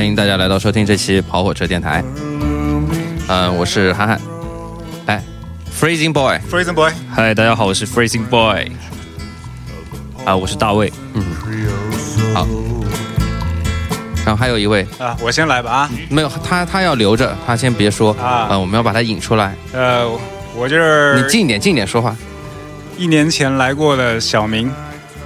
欢迎大家来到收听这期跑火车电台。嗯，我是涵涵，哎，Freezing Boy，Freezing Boy，嗨，大家好，我是 Freezing Boy。啊，我是大卫。嗯好。然后还有一位啊，我先来吧啊，没有他，他要留着，他先别说啊呃我们要把他引出来。呃，我就是你近一点，近一点说话一年前来过的小明，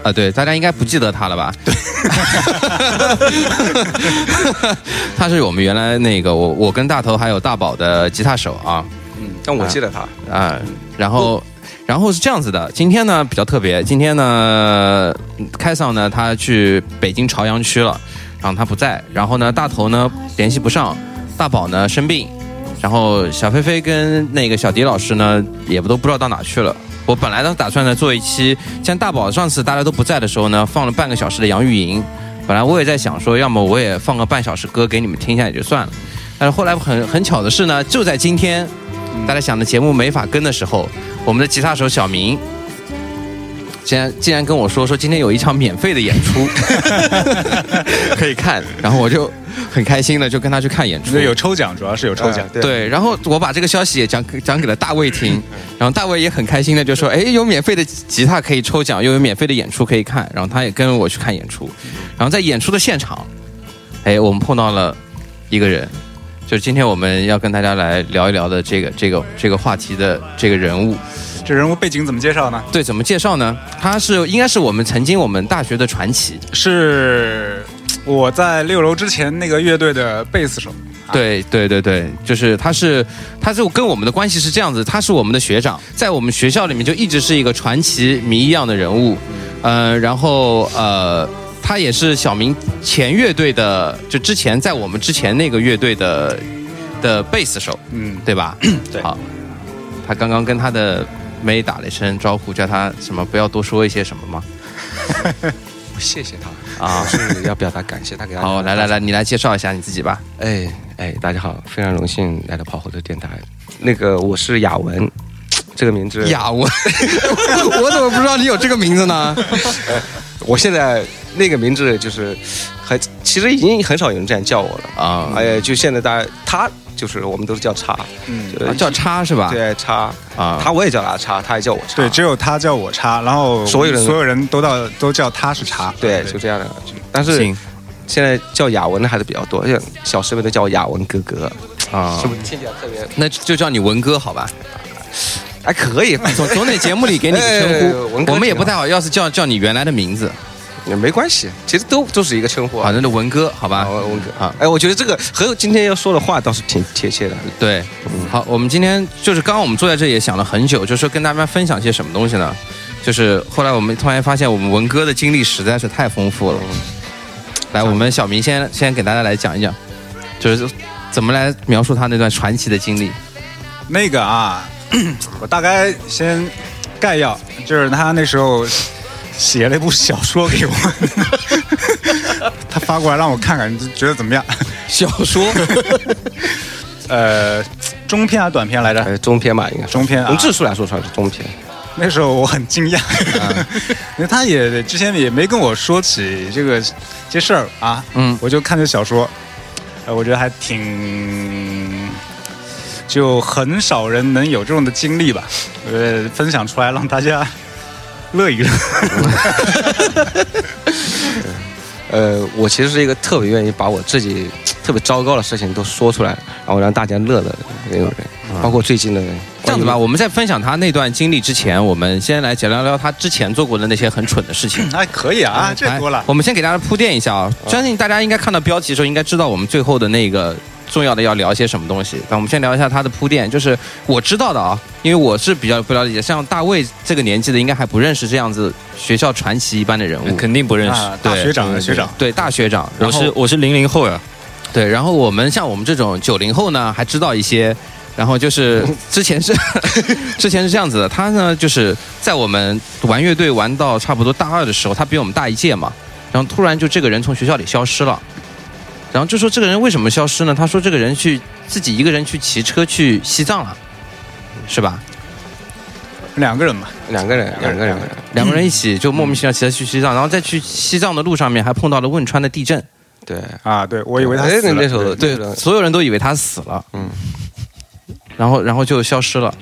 啊！对，大家应该不记得他了吧？对，他是我们原来那个我我跟大头还有大宝的吉他手啊嗯但我记得他，啊，然后。然后是这样子的，今天呢比较特别，今天呢，开桑呢他去北京朝阳区了，然后他不在，然后呢大头呢联系不上，大宝呢生病，然后小菲菲跟那个小迪老师呢也不都不知道到哪去了。我本来呢打算呢做一期，像大宝上次大家都不在的时候呢，放了半个小时的杨钰莹，本来我也在想说，要么我也放个半小时歌给你们听一下也就算了，但是后来很很巧的是呢，就在今天，大家想的节目没法跟的时候，我们的吉他手小明。竟然竟然跟我说说今天有一场免费的演出 可以看，然后我就很开心的就跟他去看演出。有抽奖，主要是有抽奖对，然后我把这个消息也讲讲给了大卫听，然后大卫也很开心的就说：“哎，有免费的吉他可以抽奖，又有免费的演出可以看。”然后他也跟我去看演出，然后在演出的现场，哎，我们碰到了一个人，就是今天我们要跟大家来聊一聊的这个这个这个话题的这个人物。这人物背景怎么介绍呢？对，怎么介绍呢？他是应该是我们曾经我们大学的传奇。是我在六楼之前那个乐队的贝斯手。对对对对，就是他是，他就跟我们的关系是这样子，他是我们的学长，在我们学校里面就一直是一个传奇迷一样的人物，呃，然后呃，他也是小明前乐队的，就之前在我们之前那个乐队的的贝斯手，嗯，对吧？对好，他刚刚跟他的妹打了一声招呼，叫他什么不要多说一些什么吗？谢谢他啊是要表达感谢他给大家。好，来来来，你来介绍一下你自己吧。哎哎，大家好，非常荣幸来到跑火车电台。那个我是雅文，这个名字，雅文，我怎么不知道你有这个名字呢？我现在那个名字就是很，其实已经很少有人这样叫我了。啊，哎，就现在大家他就是我们都是叫叉，嗯，就啊叫叉是吧？对叉啊他我也叫他叉，他也叫我叉。对，只有他叫我叉，然后所有人所有人都到都叫他是叉。对，就这样的。但是现在叫雅文的还是比较多，像小师妹都叫我雅文哥哥，啊是，不是听起来特别？那就叫你文哥好吧？还可以，总总得节目里给你个称 哎呼，文哥我们也不太好。要是叫叫你原来的名字，也没关系，其实都都是一个称呼好，啊。那就文哥好吧啊，？文哥啊哎，我觉得这个和今天要说的话倒是挺贴切的。对，好，我们今天就是刚刚我们坐在这里也想了很久，就是说跟大家分享些什么东西呢？就是后来我们突然发现，我们文哥的经历实在是太丰富了。来，我们小明先先给大家来讲一讲，就是怎么来描述他那段传奇的经历。那个啊，我大概先概要，就是他那时候写了一部小说给我，他发过来让我看看，你觉得怎么样？小说 呃，中篇还是短篇来着？呃，中篇吧，应该中篇啊从字数来说算是中篇。那时候我很惊讶，因为他也之前也没跟我说起这个这事儿啊，嗯我就看这小说，呃，我觉得还挺，就很少人能有这种的经历吧，呃，分享出来让大家乐一乐。呃，我其实是一个特别愿意把我自己特别糟糕的事情都说出来，然后让大家乐的那种人，包括最近的这样子吧，我们在分享他那段经历之前，我们先来讲聊聊他之前做过的那些很蠢的事情。那可以啊，这多了来。我们先给大家铺垫一下啊，相信大家应该看到标题的时候，应该知道我们最后的那个重要的要聊些什么东西。那我们先聊一下他的铺垫，就是我知道的啊，因为我是比较不了解，像大卫这个年纪的，应该还不认识这样子学校传奇一般的人物。肯定不认识。啊，大学长学长，对大学长，我是我是零零后呀，对，然后我们像我们这种九零后呢，还知道一些。然后就是 之前是 之前是这样子的，他呢就是在我们玩乐队玩到差不多大二的时候，他比我们大一届嘛，然后突然就这个人从学校里消失了，然后就说这个人为什么消失呢？他说这个人去自己一个人去骑车去西藏了，是吧？两个人嘛，两个人，两个人，两个人一起就莫名其妙骑车去西藏，然后再去西藏的路上面还碰到了汶川的地震，对，啊，对我以为他哎死了。对，所有人都以为他死了，嗯，然后然后就消失了。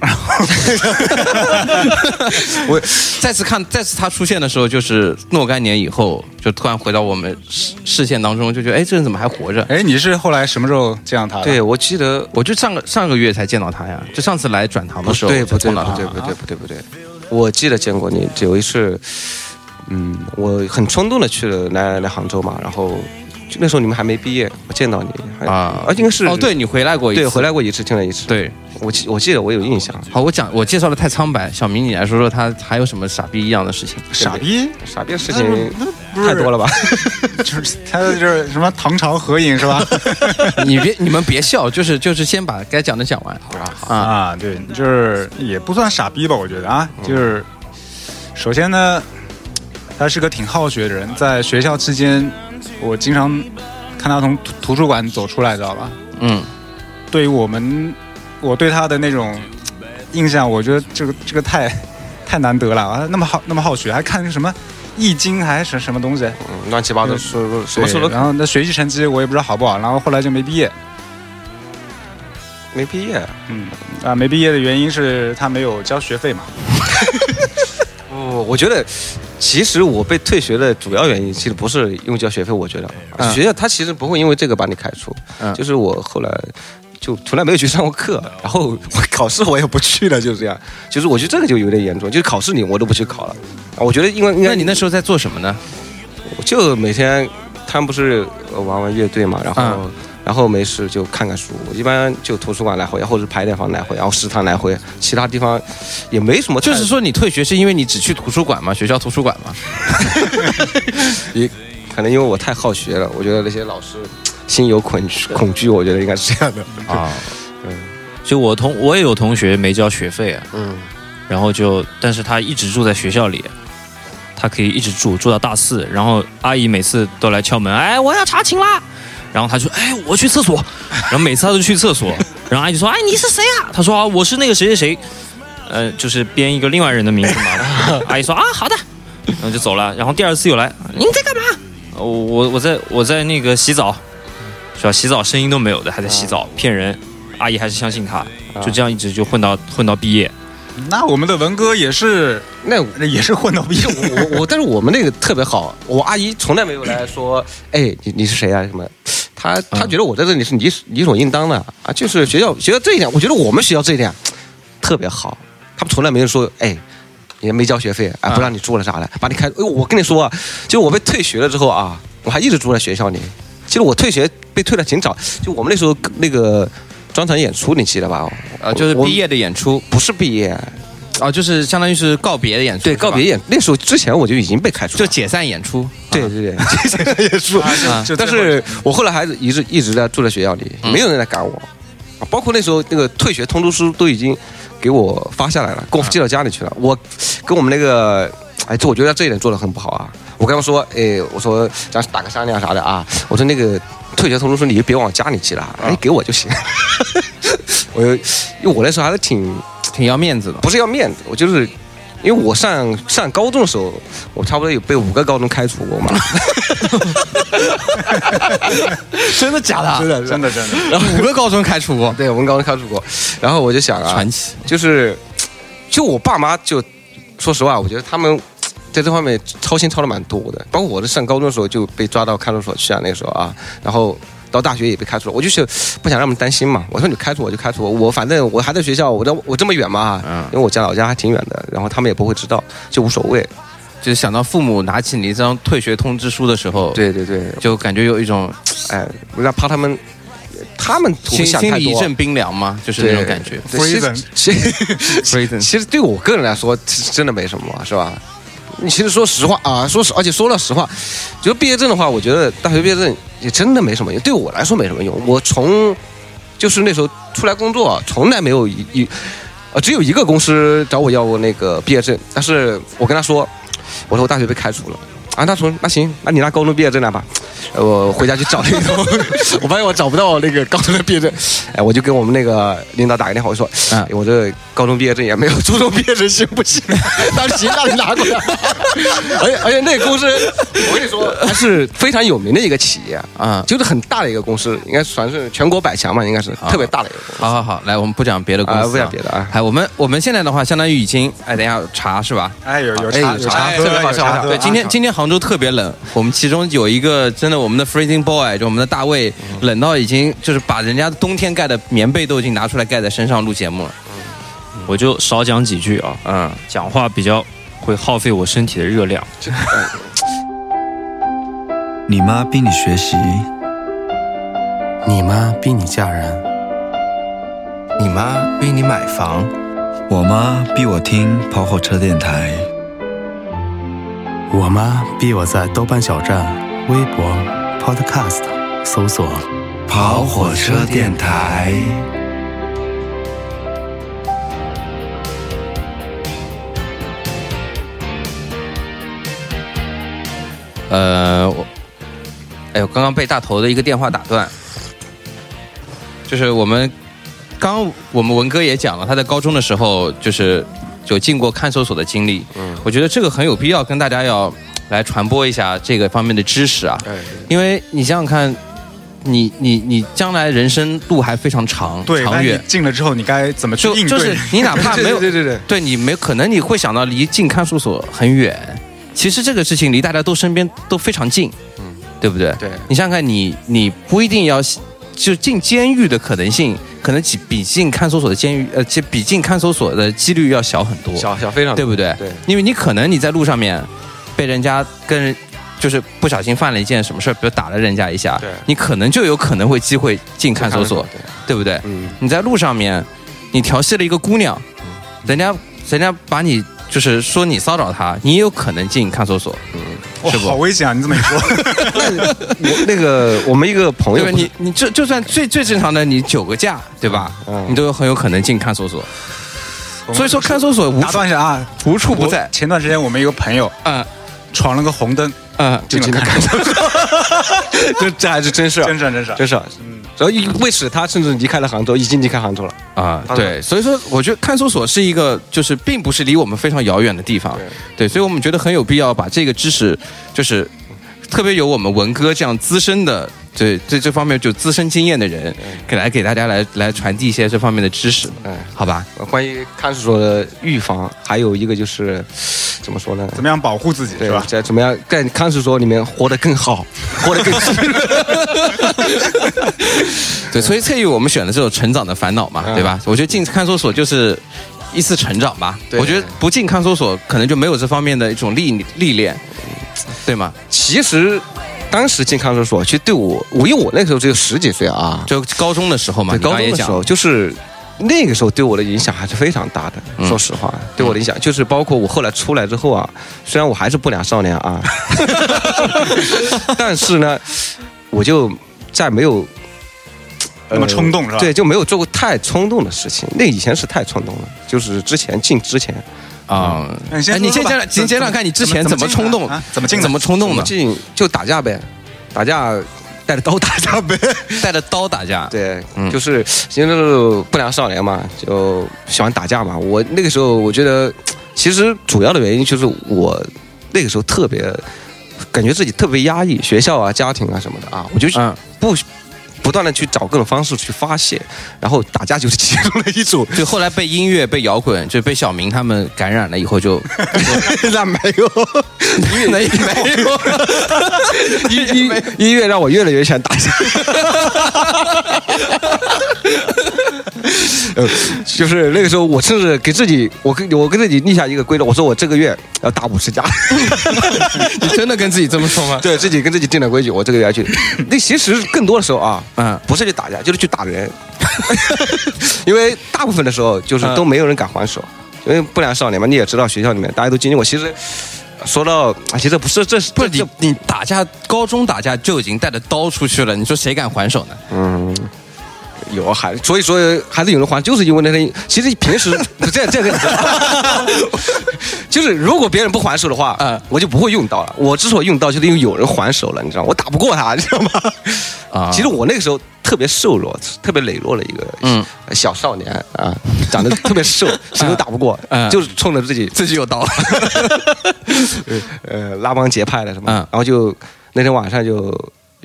我再次看，再次他出现的时候，就是若干年以后，就突然回到我们视视线当中，就觉得，哎，这人怎么还活着？哎，你是后来什么时候见到他的？对，我记得我就上个上个月才见到他呀，就上次来转堂的时候对，不对。不对，不对，不对，不对，我记得见过你，有一次，嗯，我很冲动的去了来来杭州嘛，然后就那时候你们还没毕业，我见到你啊啊，应该是哦，对你回来过一次，对，回来过一次，见了一次，对。我记我记得我有印象，好，我讲我介绍的太苍白，小明你来说说他还有什么傻逼一样的事情？傻逼，傻逼的事情太多了吧？就是他就是什么唐朝合影是吧？你别你们别笑，就是就是先把该讲的讲完啊。啊，对，就是也不算傻逼吧，我觉得啊，就是首先呢，他是个挺好学的人，在学校期间，我经常看他从图图书馆走出来，知道吧？嗯，对于我们，我对他的那种印象，我觉得这个这个太太难得了啊！那么好那么好学，还看什么《易经》还是什么东西，嗯乱七八糟书，什么书都对然后那学习成绩我也不知道好不好，然后后来就没毕业。没毕业。嗯啊，没毕业的原因是他没有交学费嘛。不，我觉得其实我被退学的主要原因，其实不是因为交学费，我觉得、嗯学校他其实不会因为这个把你开除，嗯就是我后来。就从来没有去上过课，然后我考试我也不去了，就是这样。就是我觉得这个就有点严重，就是考试你我都不去考了。啊我觉得因为应该那你那时候在做什么呢？我就每天他们不是呃玩玩乐队嘛，然后、嗯然后没事就看看书，我一般就图书馆来回，或者是排练房来回，然后食堂来回，其他地方也没什么。就是说你退学是因为你只去图书馆吗？学校图书馆吗？也可能因为我太好学了，我觉得那些老师心有恐惧，恐惧，我觉得应该是这样的。啊，嗯就我同我也有同学没交学费啊，嗯，然后就但是他一直住在学校里，他可以一直住住到大四，然后阿姨每次都来敲门，哎，我要查寝啦。然后他就哎，我去厕所，然后每次他都去厕所，然后阿姨就说，哎，你是谁啊？他说啊，我是那个谁谁谁，呃，就是编一个另外人的名字嘛。阿姨说啊，好的，然后就走了。然后第二次又来，您在干嘛？呃我我我在我在那个洗澡，是吧？洗澡声音都没有的，还在洗澡，骗人。阿姨还是相信他，就这样一直就混到混到毕业。那我们的文哥也是那也是混到毕业。我我但是我们那个特别好，我阿姨从来没有来说，哎，你你是谁啊什么。她她觉得我在这里是理理所应当的啊，就是学校学校这一点，我觉得我们学校这一点 特别好，他们从来没有说，哎，也没交学费，啊，不让你住了啥的，把你开。哎，我跟你说啊，就我被退学了之后啊，我还一直住在学校里。其实我退学被退的挺早，就我们那时候那个专场演出，你记得吧？呃，就是毕业的演出，不是毕业，哦，就是相当于是告别的演出，对，告别演那时候之前我就已经被开除了，就解散演出，对对对，解散演出。啊但是我后来还是一直一直在住在学校里，没有人来赶我，啊包括那时候那个退学通知书都已经给我发下来了，给我寄到家里去了。我跟我们那个，哎，这我觉得这一点做的很不好啊。我跟他们说，哎，我说咱打个商量啥的啊，我说那个退学通知书你就别往家里寄了，哎，给我就行。我就因为我那时候还是挺挺要面子的。不是要面子，我就是因为我上上高中的时候，我差不多有被五个高中开除过嘛。真的假的？真的真的真的，然后五个高中开除过，对，我们高中开除过。然后我就想啊，传奇。就是就我爸妈就说实话，我觉得他们在这方面操心操的蛮多的。包括我在上高中的时候就被抓到看守所去啊，那个时候啊，然后。到大学也被开除了，我就是不想让他们担心嘛。我说你开除我就开除我，我反正我还在学校，我这我这么远嘛，嗯因为我家老家还挺远的，然后他们也不会知道，就无所谓。就是想到父母拿起你一张退学通知书的时候，，对对对，就感觉有一种哎，怕他们，他们不心。里一阵冰凉嘛，就是那种感觉。对其实 Freezing 其实其实对我个人来说，其实真的没什么，是吧？你其实说实话啊，说实，而且说了实话，就毕业证的话，我觉得大学毕业证也真的没什么用，对我来说没什么用。我从就是那时候出来工作，从来没有一一呃，只有一个公司找我要过那个毕业证，但是我跟他说，我说我大学被开除了。啊，他说那行，那你拿高中毕业证来吧。呃我回家去找了一通，我发现我找不到那个高中的毕业证，哎，我就跟我们那个领导打个电话，我说，嗯哎我这高中毕业证也没有初中毕业证，行不行？当时行，那你拿过来。而且而且那个公司，我跟你说，它是非常有名的一个企业啊就是很大的一个公司，应该算是全国百强嘛，应该是特别大的一个公司。好好好，来，我们不讲别的公司、啊不讲别的啊哎，我们我们现在的话，相当于已经，哎，等一下查是吧？哎，有有哎茶有茶特别好笑好笑有茶喝。对，今天啊今天杭州特别冷，我们其中有一个真的我们的 freezing boy，就我们的大卫，冷到已经就是把人家冬天盖的棉被都已经拿出来盖在身上录节目了。我就少讲几句啊，嗯，讲话比较会耗费我身体的热量。你妈逼你学习，你妈逼你嫁人，你妈逼你买房，我妈逼我听跑火车电台，我妈逼我在豆瓣小站、微博、Podcast 搜索跑火车电台。呃，我，哎呦，刚刚被大头的一个电话打断，就是我们刚我们文哥也讲了，他在高中的时候就是有进过看守所的经历，嗯，我觉得这个很有必要跟大家要来传播一下这个方面的知识啊，哎，因为你想想看，你你你将来人生路还非常长对，长远，进了之后，你该怎么去就应对？就是你哪怕 没有对对对对，对你没可能你会想到离进看守所很远，其实这个事情离大家都身边都非常近，嗯。对不对？对。你想想看你，你不一定要就进监狱的可能性，可能比比进看守所的监狱呃，其比进看守所的几率要小很多，小小非常对不对？对，因为你可能你在路上面被人家跟人就是不小心犯了一件什么事儿，比如打了人家一下对，你可能就有可能会机会进看守所，对，对不对？嗯，你在路上面，你调戏了一个姑娘，人家人家把你就是说你骚扰他，你也有可能进看守所，哇，是不好危险啊！你这么一说，我 那个我们一个朋友对吧？你你就就算最最正常的，你酒个驾，对吧？嗯你都有很有可能进看守所。所以说，看守所无打处断一下啊，无处不在。前段时间我们一个朋友嗯闯了个红灯，嗯，进了看守所，这 这还是真事儿，真是真是。真是。嗯，然后因为此他甚至离开了杭州，已经离开杭州了。啊，对，所以说我觉得看守所是一个，就是并不是离我们非常遥远的地方，对，所以我们觉得很有必要把这个知识，就是特别有我们文哥这样资深的，对对这方面就资深经验的人，给来给大家来来传递一些这方面的知识，嗯，好吧？关于看守所的预防，还有一个就是怎么说呢？怎么样保护自己对是吧？在怎么样在看守所里面活得更好，活得更滋润。对，所以翠玉我们选的这种成长的烦恼嘛，嗯对吧？我觉得进看守所就是一次成长吧。对我觉得不进看守所，可能就没有这方面的一种历历练，对吗？其实当时进看守所，其实对我，我因为我那个时候只有十几岁啊，就高中的时候嘛，对高中的时候，就是那个时候对我的影响还是非常大的。嗯说实话，对我的影响就是包括我后来出来之后啊，虽然我还是不良少年啊，但是呢，我就再没有。那么冲动是吧对，就没有做过太冲动的事情。那以前是太冲动了，就是之前进之前啊，那你先哎，你先讲讲，你先讲看你之前怎么冲动啊？怎么进怎么冲动的？进就打架呗，打架带着刀打架呗。带着刀打架？对，嗯就是其实就是不良少年嘛，就喜欢打架嘛。我那个时候我觉得，其实主要的原因就是我那个时候特别感觉自己特别压抑，学校啊、家庭啊什么的啊，我就嗯，不不断的去找各种方式去发泄，然后打架就是其中的一种。就后来被音乐、被摇滚，就被小明他们感染了以后就，那没有，那也没有，音音音乐让我越来越想打架。呃，就是那个时候，我甚至给自己，我跟我跟自己立下一个规则，我说我这个月要打五十架，你真的跟自己这么说吗？对自己跟自己定了规矩，我这个月要去。那其实更多的时候啊，嗯，不是去打架，就是去打人，因为大部分的时候就是都没有人敢还手，因为不良少年嘛，你也知道，学校里面大家都经历过。其实说到，啊其实不是，这是不是你你打架，高中打架就已经带着刀出去了，你说谁敢还手呢？嗯，有还，所以说还是有人还，就是因为那天，其实平时 这样这样就是如果别人不还手的话，嗯我就不会用刀了。我之所以用刀，就是因为有人还手了，你知道？我打不过他，你知道吗？啊。其实我那个时候特别瘦弱，特别羸弱的一个嗯。小少年啊，长得特别瘦，谁都打不过，嗯。就是冲着自己自己有刀，呃拉帮结派的什么，嗯。然后就那天晚上就，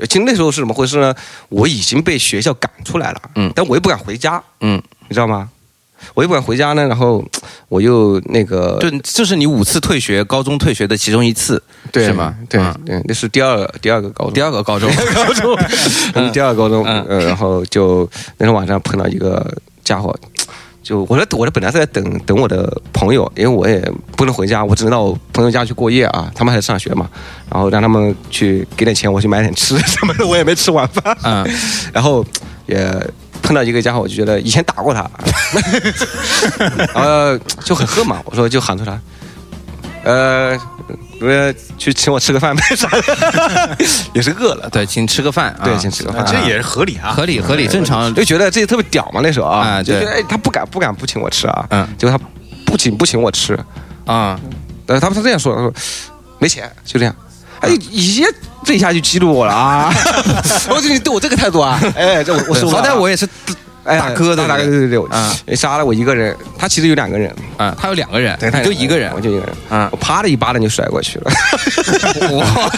其实那时候是怎么回事呢？我已经被学校赶出来了，嗯但我又不敢回家，嗯，你知道吗？我又不敢回家呢，然后我又那个就这是你五次退学，高中退学的其中一次，对是吗？对嗯对，那是第二第二个高中，第二个高中，高中，嗯，第二个高中，嗯嗯，然后就那天晚上碰到一个家伙，就我说我这本来是在等等我的朋友，因为我也不能回家，我只能到我朋友家去过夜啊，他们还在上学嘛，然后让他们去给点钱，我去买点吃什么的，我也没吃晚饭，嗯，然后也碰到一个家伙，我就觉得以前打过他，然后就很恨嘛，我说就喊出来，呃，我去请我吃个饭呗？啥的，也是饿了，对，请吃个饭，啊。对，请吃个饭，这也是合理啊。合理合理正常，就觉得自己特别屌嘛，那时候啊，就觉得哎，他不敢不敢不请我吃啊，嗯。结果他不请不请我吃，啊，但是，他们是这样说的，他说没钱，就这样。哎，一下这一下就激怒我了啊！我说你对我这个态度啊，哎，这我我受不了好歹我也是哎大哥的大哥，对对对，我啊哎杀了我一个人，他其实有两个人，啊，他有两个人，对，他就一个人我，就一个人，啊我啪的一巴掌就甩过去了，哇，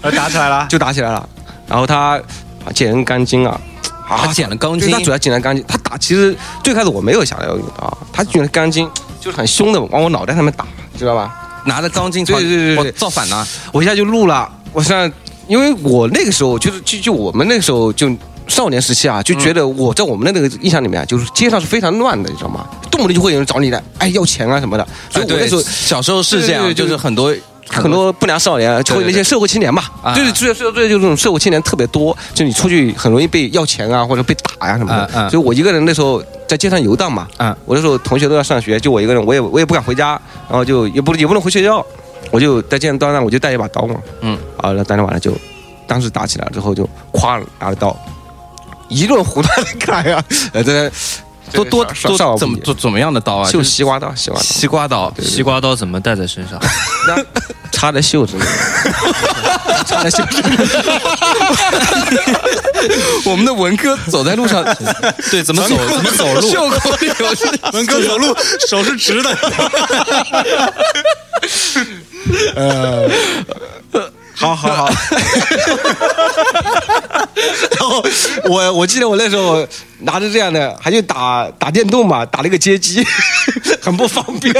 呃，打起来了，就打起来了。然后他啊捡人钢筋啊，啊他捡了钢筋他主要捡了钢筋。他打其实最开始我没有想要用刀，他捡了钢筋，就是很凶的往我脑袋上面打，知道吧？拿着钢筋，对对对对造反呢，我一下就怒了，我现在因为我那个时候就是就就我们那个时候就。少年时期啊，就觉得我在我们的那个印象里面啊，就是街上是非常乱的，你知道吗？动不动就会有人找你来，哎，要钱啊什么的。所以我那时候小时候是这样，对对对就是很多很多不良少年，就会那些社会青年嘛，啊。就是最最最就这种社会青年特别多，就你出去很容易被要钱啊，或者被打呀、什么的。啊的。所以我一个人那时候在街上游荡嘛，啊我那时候同学都要上学，就我一个人，我也我也不敢回家，然后就也不也不能回学校，我就在街上端上，我就带一把刀嘛，嗯，啊，那当天晚上就当时打起来了之后就咵拿着刀，一顿胡乱的砍呀，呃，这多多多怎么怎怎么样的刀啊？就西瓜刀，西瓜刀，西瓜刀，西瓜刀怎么带在身上？那插在袖子里，插在袖子里。我们的文哥走在路上，对，怎么走？怎么走路？袖口里有是文哥走路手是直的，呃好好好。然后我我记得我那时候拿着这样的，还去打打电动嘛，打了一个街机，很不方便。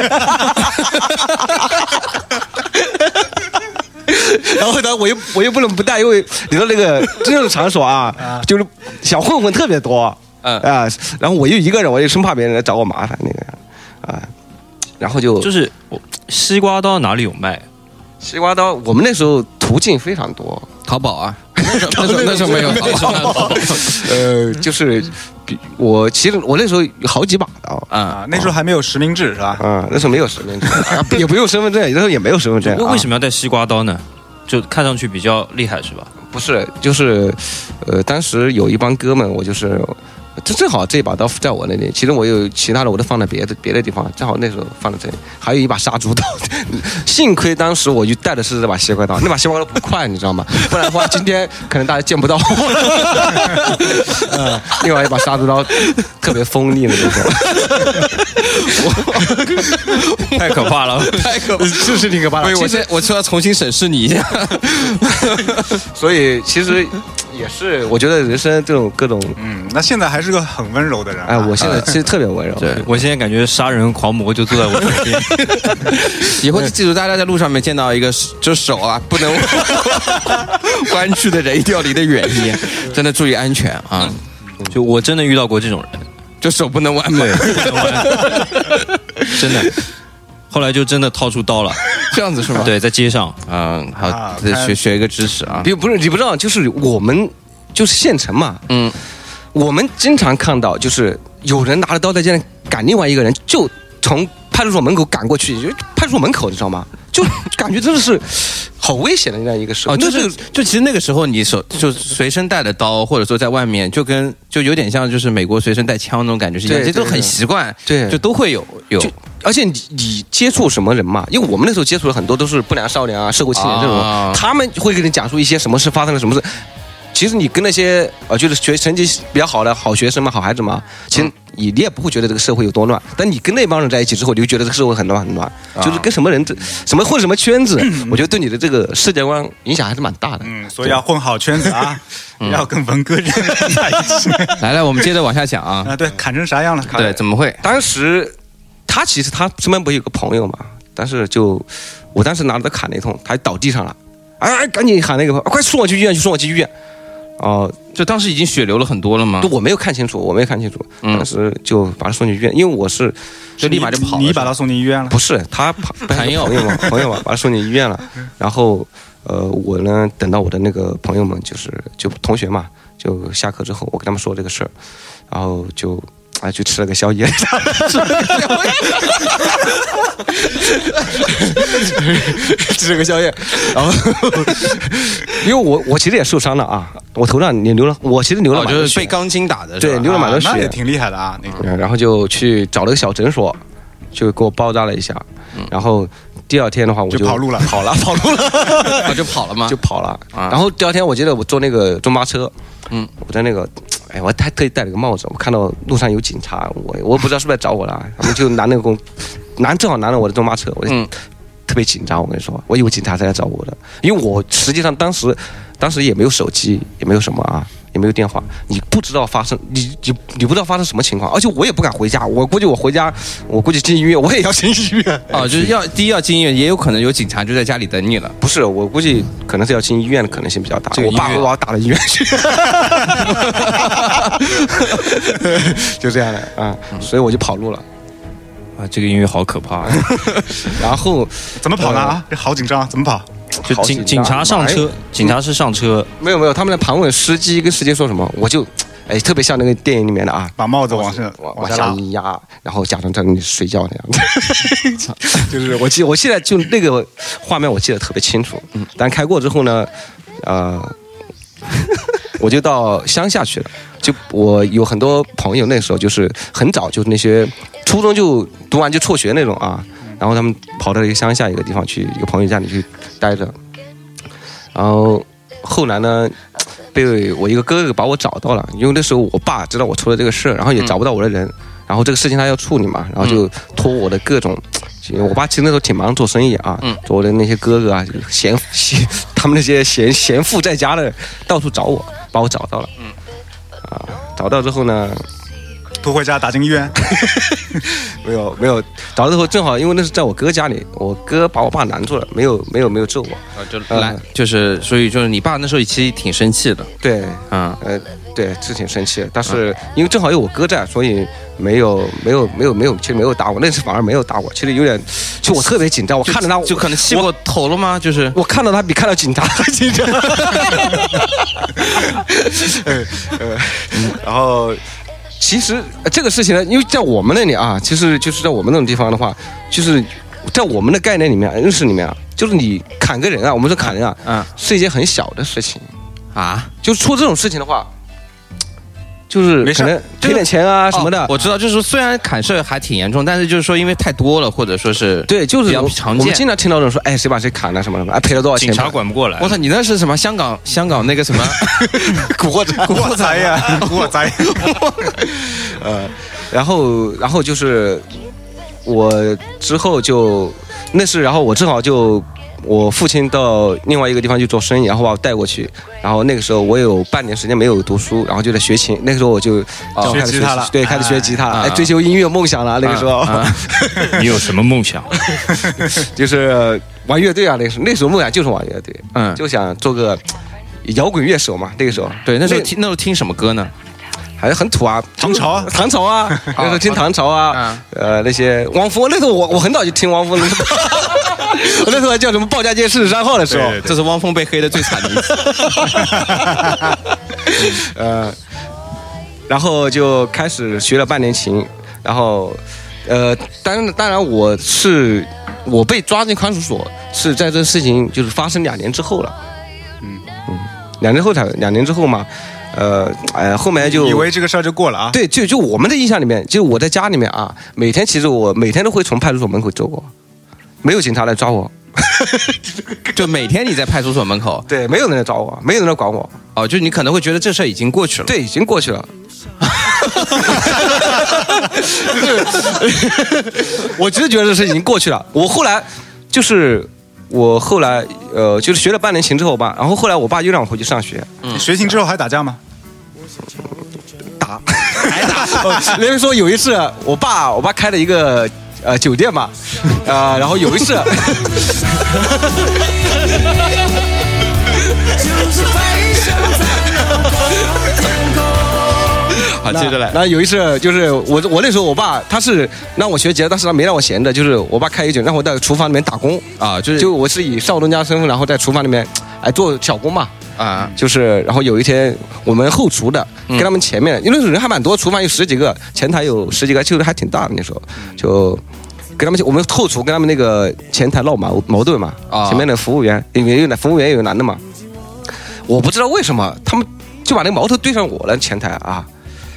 然后呢，我又我又不能不带，因为你说那个真正的场所啊，就是小混混特别多，嗯啊，然后我又一个人，我又生怕别人来找我麻烦那个，啊，然后就就是我西瓜刀哪里有卖？西瓜刀，我们那时候途径非常多，淘宝啊，那时候那时候那时候没有，呃，就是比我其实我那时候有好几把刀。啊，那时候还没有实名制是吧？啊，那时候没有实名制，也不用身份证，那时候也没有身份证。为为什？么要带西瓜刀呢？就看上去比较厉害是吧？不是，就是，呃，当时有一帮哥们，我就是，这正好这把刀在我那里，其实我有其他的我都放在别的别的地方，正好那时候放在这里，还有一把杀猪刀，幸亏当时我就带的是这把西瓜刀，那把西瓜刀不快，你知道吗？不然的话今天可能大家见不到我了。嗯，另外一把杀猪刀特别锋利的那种，太可怕了！太可怕。就是那个把所以我现在我说要重新审视你一下，所以其实也是，我觉得人生这种各种，嗯，那现在还是个很温柔的人啊。哎，我现在其实特别温柔。对我现在感觉杀人狂魔就坐在我身边。以后记住，大家在路上面见到一个就手啊不能 弯曲的人，一定要离得远一点，真的注意安全啊！就我真的遇到过这种人，就手不能弯嘛，真的。后来就真的掏出刀了，这样子是吗？，对，在街上，嗯，好学学一个知识啊，比不是你不知道，就是我们就是县城嘛，嗯，我们经常看到，就是有人拿着刀在街上赶另外一个人，就从派出所门口赶过去，就派出所门口，你知道吗？就感觉真的是好好危险的那样一个时候。哦，就是就其实那个时候你手就随身带的刀，或者说在外面，就跟就有点像就是美国随身带枪那种感觉是一样，对这都很习惯，对就都会有有而且你你接触什么人嘛？因为我们那时候接触的很多都是不良少年啊、社会青年这种，啊他们会给你讲述一些什么事发生了什么事。其实你跟那些呃，就是学成绩比较好的好学生嘛、好孩子嘛，其实你你也不会觉得这个社会有多乱。但你跟那帮人在一起之后，你就觉得这个社会很乱很乱，就是跟什么人、什么混什么圈子，我觉得对你的这个世界观影响还是蛮大的。嗯，所以要混好圈子啊，要跟文哥这样的人在一起来来，我们接着往下讲啊，啊。对，砍成啥样了？对，怎么会？当时他其实他身边不是有个朋友嘛，但是就我当时拿着他砍了一通，他倒地上了，哎，赶紧喊那个朋友，快送我去医院，去送我去医院。哦、就当时已经血流了很多了吗就？我没有看清楚，我没有看清楚，嗯当时就把他送进医院，因为我是就立马就跑了。你把他送进医院了。不是他朋 朋友朋友嘛朋友嘛，把他送进医院了。然后呃，我呢等到我的那个朋友们，就是就同学嘛，就下课之后，我跟他们说这个事儿，然后就。啊，去吃了个宵夜，吃了个宵夜，然后因为我我其实也受伤了啊，我头上也流了，我其实流了哦，蛮多血就是被钢筋打的，对流了蛮多血啊那也挺厉害的啊，那个。嗯然后就去找了个小诊所，就给我包扎了一下，然后第二天的话我就就跑路了跑了，跑路了，啊就跑了嘛？就跑了。啊然后第二天我记得我坐那个中巴车，嗯，我在那个，哎，我还特意戴了个帽子，我看到路上有警察，我我不知道是不是来找我了，他们就拿那个公，拿正好拿了我的中巴车，我就嗯。特别紧张，我跟你说，我以为警察在来找我的，因为我实际上当时，当时也没有手机，也没有什么啊，也没有电话，你不知道发生，你你你不知道发生什么情况，而且我也不敢回家，我估计我回家，我估计进医院，我也要进医院。哦，就是要第一要进医院，也有可能有警察就在家里等你了。不是，我估计可能是要进医院的可能性比较大。这个医院我爸会把我打到医院去，就这样的啊，所以我就跑路了。啊，这个音乐好可怕，然后怎么跑呢？啊，这好紧张，怎么跑？就警警察上哎车，警察是上车，没有没有，他们在盘问司机跟司机说什么，我就哎特别像那个电影里面的啊，把帽子往上往往下。一压，然后假装在那里睡觉那样子。就是我记，我现在就那个画面我记得特别清楚。嗯，但开过之后呢，呃，我就到乡下去了。就我有很多朋友，那时候就是很早，就是那些初中就读完就辍学那种啊，然后他们跑到一个乡下一个地方去，一个朋友家里去待着，然后后来呢。被我一个哥哥把我找到了，因为那时候我爸知道我出了这个事儿，然后也找不到我的人，然后这个事情他要处理嘛，然后就托我的各种，我爸其实那时候挺忙做生意啊，我的那些哥哥啊，就是闲闲 他们那些闲闲富在家的到处找我，把我找到了，嗯，啊，找到之后呢，拖回家打进医院，没 有没有，找到之后正好因为那是在我哥家里，我哥把我爸拦住了，没有没有没有揍我，啊，就来，就是所以就是你爸那时候其实挺生气的，对，嗯，呃，对，是挺生气的，但是因为正好有我哥在，所以没有没有没有没有，其实没有打我，那次反而没有打我，其实有点，就我特别紧张，我看着他，就可能气过头了吗？就是。我看到他比看到警察还紧张。呃呃，然后其实呃这个事情呢，因为在我们那里啊，其实就是在我们那种地方的话，就是在我们的概念里面、认识里面啊，就是你砍个人啊，我们说砍人啊，嗯是一件很小的事情。啊就出这种事情的话，就是可能赔点钱啊什么的。哦我知道，就是说虽然砍事儿还挺严重，但是就是说因为太多了，或者说是对，就是比较我常见我们经常听到这种说，哎，谁把谁砍了什么什么，哎，赔了多少钱？警察管不过来我。操，你那是什么？香港香港那个什么 古惑仔，古惑仔呀，古惑仔。呃，然后然后就是我之后就那是，然后我正好就。我父亲到另外一个地方去做生意，然后把我带过去。然后那个时候我有半年时间没有读书，然后就在学琴。那个时候我就哦开始学吉他了对，开始学吉他，哎哎，追求音乐梦想了。那个时候，啊 你有什么梦想？就是玩乐队啊，那个时候那时候梦想就是玩乐队，嗯，就想做个摇滚乐手嘛。那个时候，对，那时候听那时候听什么歌呢？还是很土啊，唐朝？啊唐朝啊，那时候听唐朝啊，呃，那些汪峰，那时候我我很早就听汪峰了，我那时候还叫什么报家街四十三号的时候，对这是汪峰被黑的最惨的一次。呃，然后就开始学了半年琴，然后呃，当然当然我是我被抓进看守所是在这事情就是发生两年之后了。嗯。嗯，两年后才两年之后嘛，呃哎，后面就以为这个事儿就过了啊？对，就就我们的印象里面，就我在家里面啊，每天其实我每天都会从派出所门口走过，没有警察来抓我，就每天你在派出所门口，对，没有人来抓我，没有人来管我，哦，就你可能会觉得这事儿已经过去了。对，已经过去了。我真的觉得这事已经过去了。我后来就是我后来呃，就是学了半年琴之后吧，然后后来我爸又让我回去上学，嗯学琴之后还打架吗？打，还打。人家说有一次，我爸我爸开了一个呃酒店嘛，呃，然后有一次，好，接着来。那有一次就是我我那时候我爸他是让我学吉他，但是他没让我闲着，就是我爸开一酒，让我在厨房里面打工。啊，就是就我是以少东家身份，然后在厨房里面哎做小工嘛。啊，就是，然后有一天我们后厨的嗯跟他们前面，因为人还蛮多，厨房有十几个，前台有十几个，就是还挺大的那时候，就跟他们我们后厨跟他们那个前台闹矛矛盾嘛，啊前面的服务员因为有男服务员有男的嘛，我不知道为什么他们就把那个矛头对上我了，前台啊，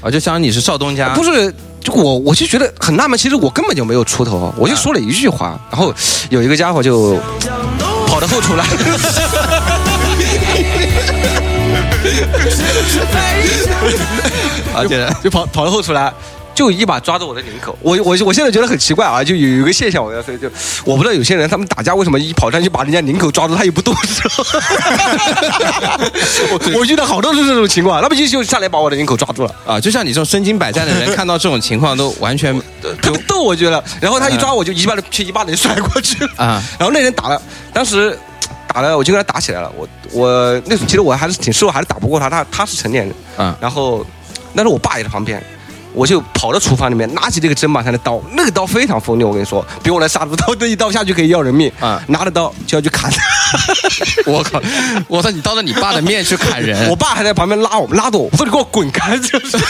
啊，就相当于你是少东家，不是。就我我就觉得很纳闷，其实我根本就没有出头，我就说了一句话，然后有一个家伙就跑到后厨来，啊，接着就跑跑到后厨来，就一把抓住我的领口。我我我现在觉得很奇怪啊，就有有一个现象，我要说，就我不知道有些人他们打架为什么一跑上去把人家领口抓住，他又不动手。我我遇到好多是这种情况，那不就就上来把我的领口抓住了，啊，就像你这种身经百战的人，看到这种情况都完全特别逗，我觉得。然后他一抓我就一巴掌，去一巴掌就甩过去了。啊 然后那人打了，当时打了，我就跟他打起来了。我我那时候其实我还是挺瘦，还是打不过他。他他是成年人，嗯然后但是我爸也在旁边，我就跑到厨房里面，拿起这个砧板上的刀，那个刀非常锋利，我跟你说，比我那杀猪刀这一刀下去可以要人命。嗯拿着刀就要去砍他，我靠！我操！你当着你爸的面去砍人，我爸还在旁边拉我，拉着我，我说你给我滚开！就是。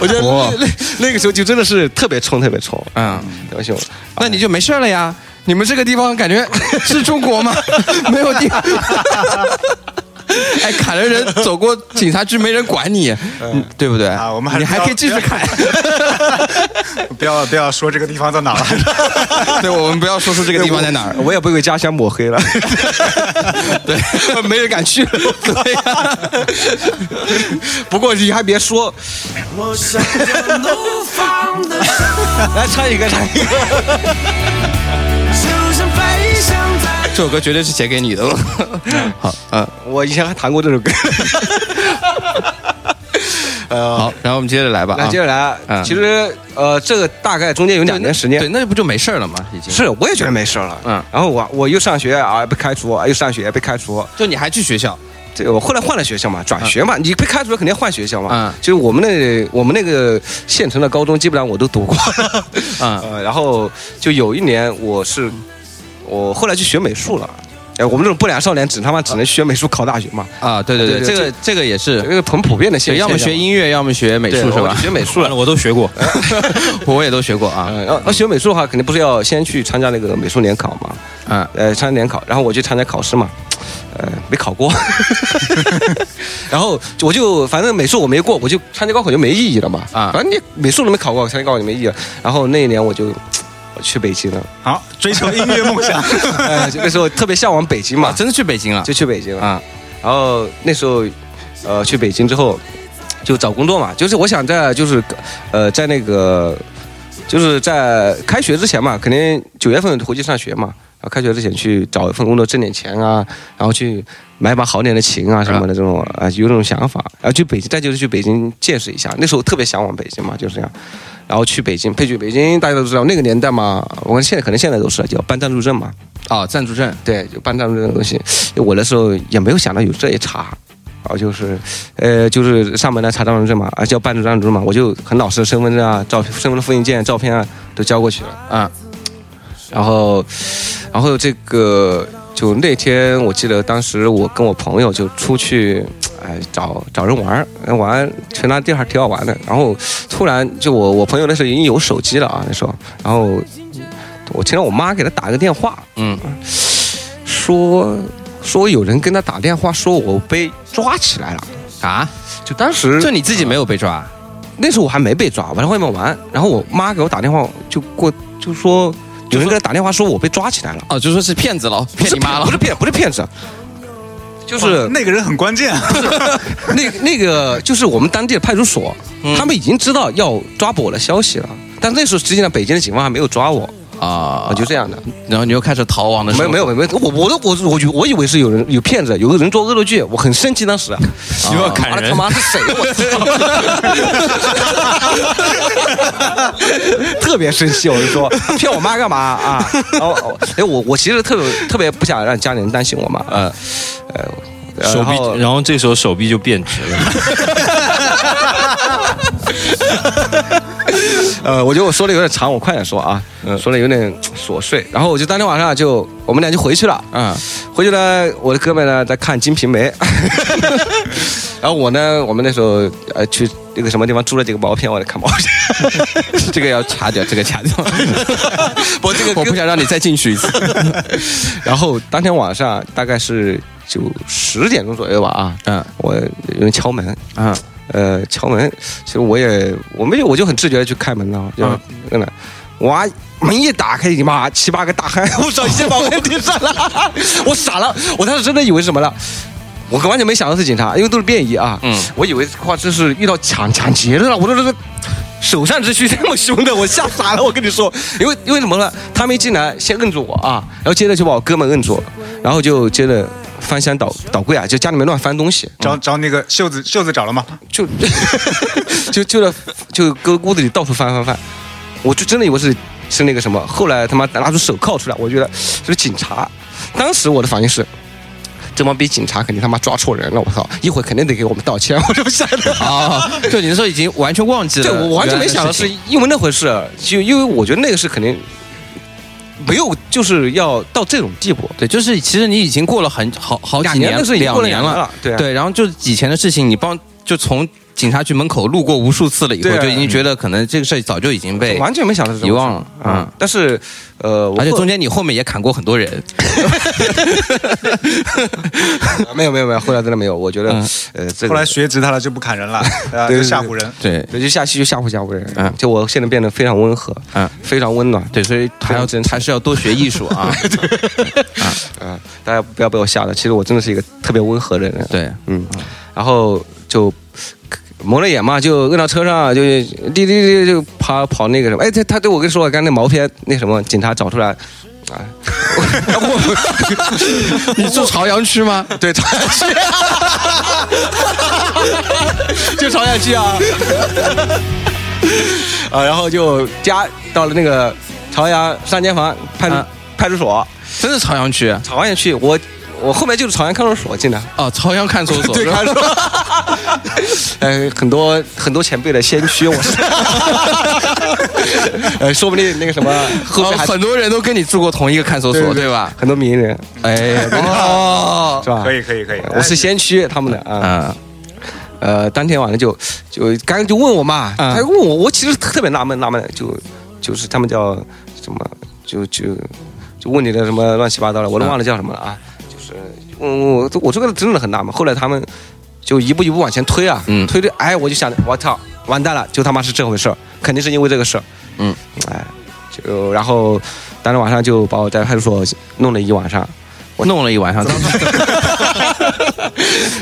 我觉得哇那那那个时候就真的是特别冲，特别冲，嗯，特别凶。那你就没事了呀？你们这个地方感觉是中国吗？没有地。哎，砍了人走过警察局没人管你，嗯，对不对？啊我们还你还可以继续砍。不要不要说这个地方在哪儿了。对，我们不要说出这个地方在哪儿。我也被为家乡抹黑了。对，没人敢去了。对呀，不过你还别说，来唱一个，唱一个。这首歌绝对是写给你的了。好，嗯，我以前还弹过这首歌。呃，好，然后我们接着来吧。那啊接着来，嗯其实呃，这个大概中间有两年时间对，。那不就没事了吗？已经是，我也觉得没事了。嗯然后我我又上学啊，被开除，啊又上学被开除。就你还去学校这个我后来换了学校嘛，转学嘛，你被开除了肯定要换学校嘛。嗯就是我们那我们那个县城的高中，基本上我都读过了。啊？呃，然后就有一年我是我后来去学美术了。哎，我们这种不良少年只他妈只能学美术考大学嘛，啊，对对对，这个这个也是这，个很普遍的现，象。要么学音乐，要么学美术，是吧？学美术了。我都学过。我也都学过啊。嗯，要要学美术的话，肯定不是要先去参加那个美术联考嘛？啊，呃，参加联考，然后我去参加考试嘛，呃，没考过，然后我就反正美术我没过，我就参加高考就没意义了嘛。啊反正你美术都没考过，参加高考就没意义了。然后那一年我就我去北京了，好，追求音乐梦想。呃，那时候特别向往北京嘛，真的去北京了就去北京了。啊？然后那时候，呃，去北京之后就找工作嘛，就是我想在就是呃在那个就是在开学之前嘛，肯定九月份回去上学嘛，然后开学之前去找一份工作挣点钱啊，然后去买把好点的琴啊什么的这种啊、有这种想法，然后去北京，再就是去北京见识一下，那时候特别向往北京嘛，就是这样。然后去北京，配去北京，大家都知道那个年代嘛，我现在可能现在都是叫办暂住证嘛，哦，暂住证对，就办暂住证的东西，我那时候也没有想到有这一茬，然后就是，呃，就是上门来查暂住证嘛，啊，叫办暂住证嘛，我就很老实的身份证啊、照片、身份证复印件、照片啊都交过去了，啊。然后，然后这个就那天我记得当时我跟我朋友就出去，哎找找人玩儿，玩去那地方挺好玩的。然后突然就我我朋友那时候已经有手机了啊，那时候，然后我听到我妈给他打个电话，嗯，说说有人跟他打电话说我被抓起来了，啊，就当时就你自己没有被抓？那时候我还没被抓，我在外面玩，然后我妈给我打电话就过就说有人给他打电话说我被抓起来了，哦，就说是骗子了，骗你妈了不是骗不是骗子，就是那个人很关键。啊，那那个就是我们当地的派出所，他们已经知道要抓捕我的消息了，但那时候实际上北京的警方还没有抓我啊啊，就这样的。然后你又开始逃亡的时候，没有没有没有，我我都我我我以为是有人有骗子，有个人做恶作剧，我很生气当时。又要砍人他，妈是谁？我操！特别生气，我就说骗我妈干嘛啊？然后哦哎我我其实特别特别不想让家里人担心我嘛，呃呃，手臂，然后这时候手臂就变直了。呃，我觉得我说的有点长，我快点说啊，说的有点琐碎。然后我就当天晚上就我们俩就回去了，嗯，回去呢，我的哥们呢在看《金瓶梅》，然后我呢，我们那时候呃去那个什么地方租了几个毛片，我在看毛片。这个要掐掉，这个掐掉，我这个我不想让你再进去一次。然后当天晚上大概是就十点钟左右吧啊，嗯我有人敲门，嗯呃，敲门，其实我也我没有，我就很自觉的去开门了，就嗯真的，哇，门一打开，你妈七八个大汉，我操，一下把我给顶上了，我傻了，我当时真的以为是什么了。我完全没想到是警察，因为都是便衣啊。嗯我以为话，这是遇到抢抢劫的了，我都这个手上之躯 这么凶的，我吓傻了。我跟你说，因为因为什么呢？他们一进来先摁住我啊，然后接着就把我哥们摁住，然后就接着翻箱倒倒柜啊，就家里面乱翻东西。找找那个袖子袖子找了吗？就 就就在就搁屋子里到处翻翻翻，我就真的以为是是那个什么，后来他妈拿出手铐出来，我觉得是警察。当时我的反应是，这帮逼警察肯定他妈抓错人了，我操！一会儿肯定得给我们道歉，我就不想的。啊，就你那时候已经完全忘记了，对我完全没想到是因为那回事，就因为我觉得那个是肯定没有就是要到这种地步。对，就是其实你已经过了很好好几两年了两年两年了对啊对，然后就是以前的事情，你帮就从警察局门口路过无数次了，以后就已经觉得可能这个事早就已经被完全没想到是这种遗忘了事嗯。嗯，但是呃，而且中间你后面也砍过很多人，没有没有没有，后来真的没有。我觉得嗯。呃，后来学吉他了就不砍人了，就吓唬人。对。对，就下期就吓唬吓唬人。嗯。就我现在变得非常温和，嗯。非常温暖。对，所以还要真还是要多学艺术啊，嗯，大家不要被我吓到，其实我真的是一个特别温和的人。，对，嗯，然后就蒙着眼嘛，就摁到车上，就滴滴滴就跑跑那个什么，哎，他他对我跟你说，刚才那毛片那什么，警察找出来。啊，你住朝阳区吗？对，朝阳区，就朝阳区啊，啊，然后就加到了那个朝阳三间房派出、啊。派出所，真是朝阳区？朝阳区，我我后面就是朝阳看守所进的，哦，朝阳看守所，对，看守。所，呃，很多很多前辈的先驱，我是，呃，说不定那个什么后面还哦很多人都跟你住过同一个看守所，对吧？很多名人。哎，哦，是吧？可以可以可以，我是先驱他们的啊。嗯呃，当天晚上就就刚刚就问我嘛，嗯他问我，我其实特别纳闷纳闷，就就是他们叫什么，就就就问你的什么乱七八糟的，我都忘了叫什么了啊，就是问我我这个真的很纳闷。后来他们就一步一步往前推啊，嗯推推，哎，我就想着我操，完蛋了，就他妈是这回事儿，肯定是因为这个事儿，嗯，哎，就然后当天晚上就把我在派出所弄了一晚上，我弄了一晚上，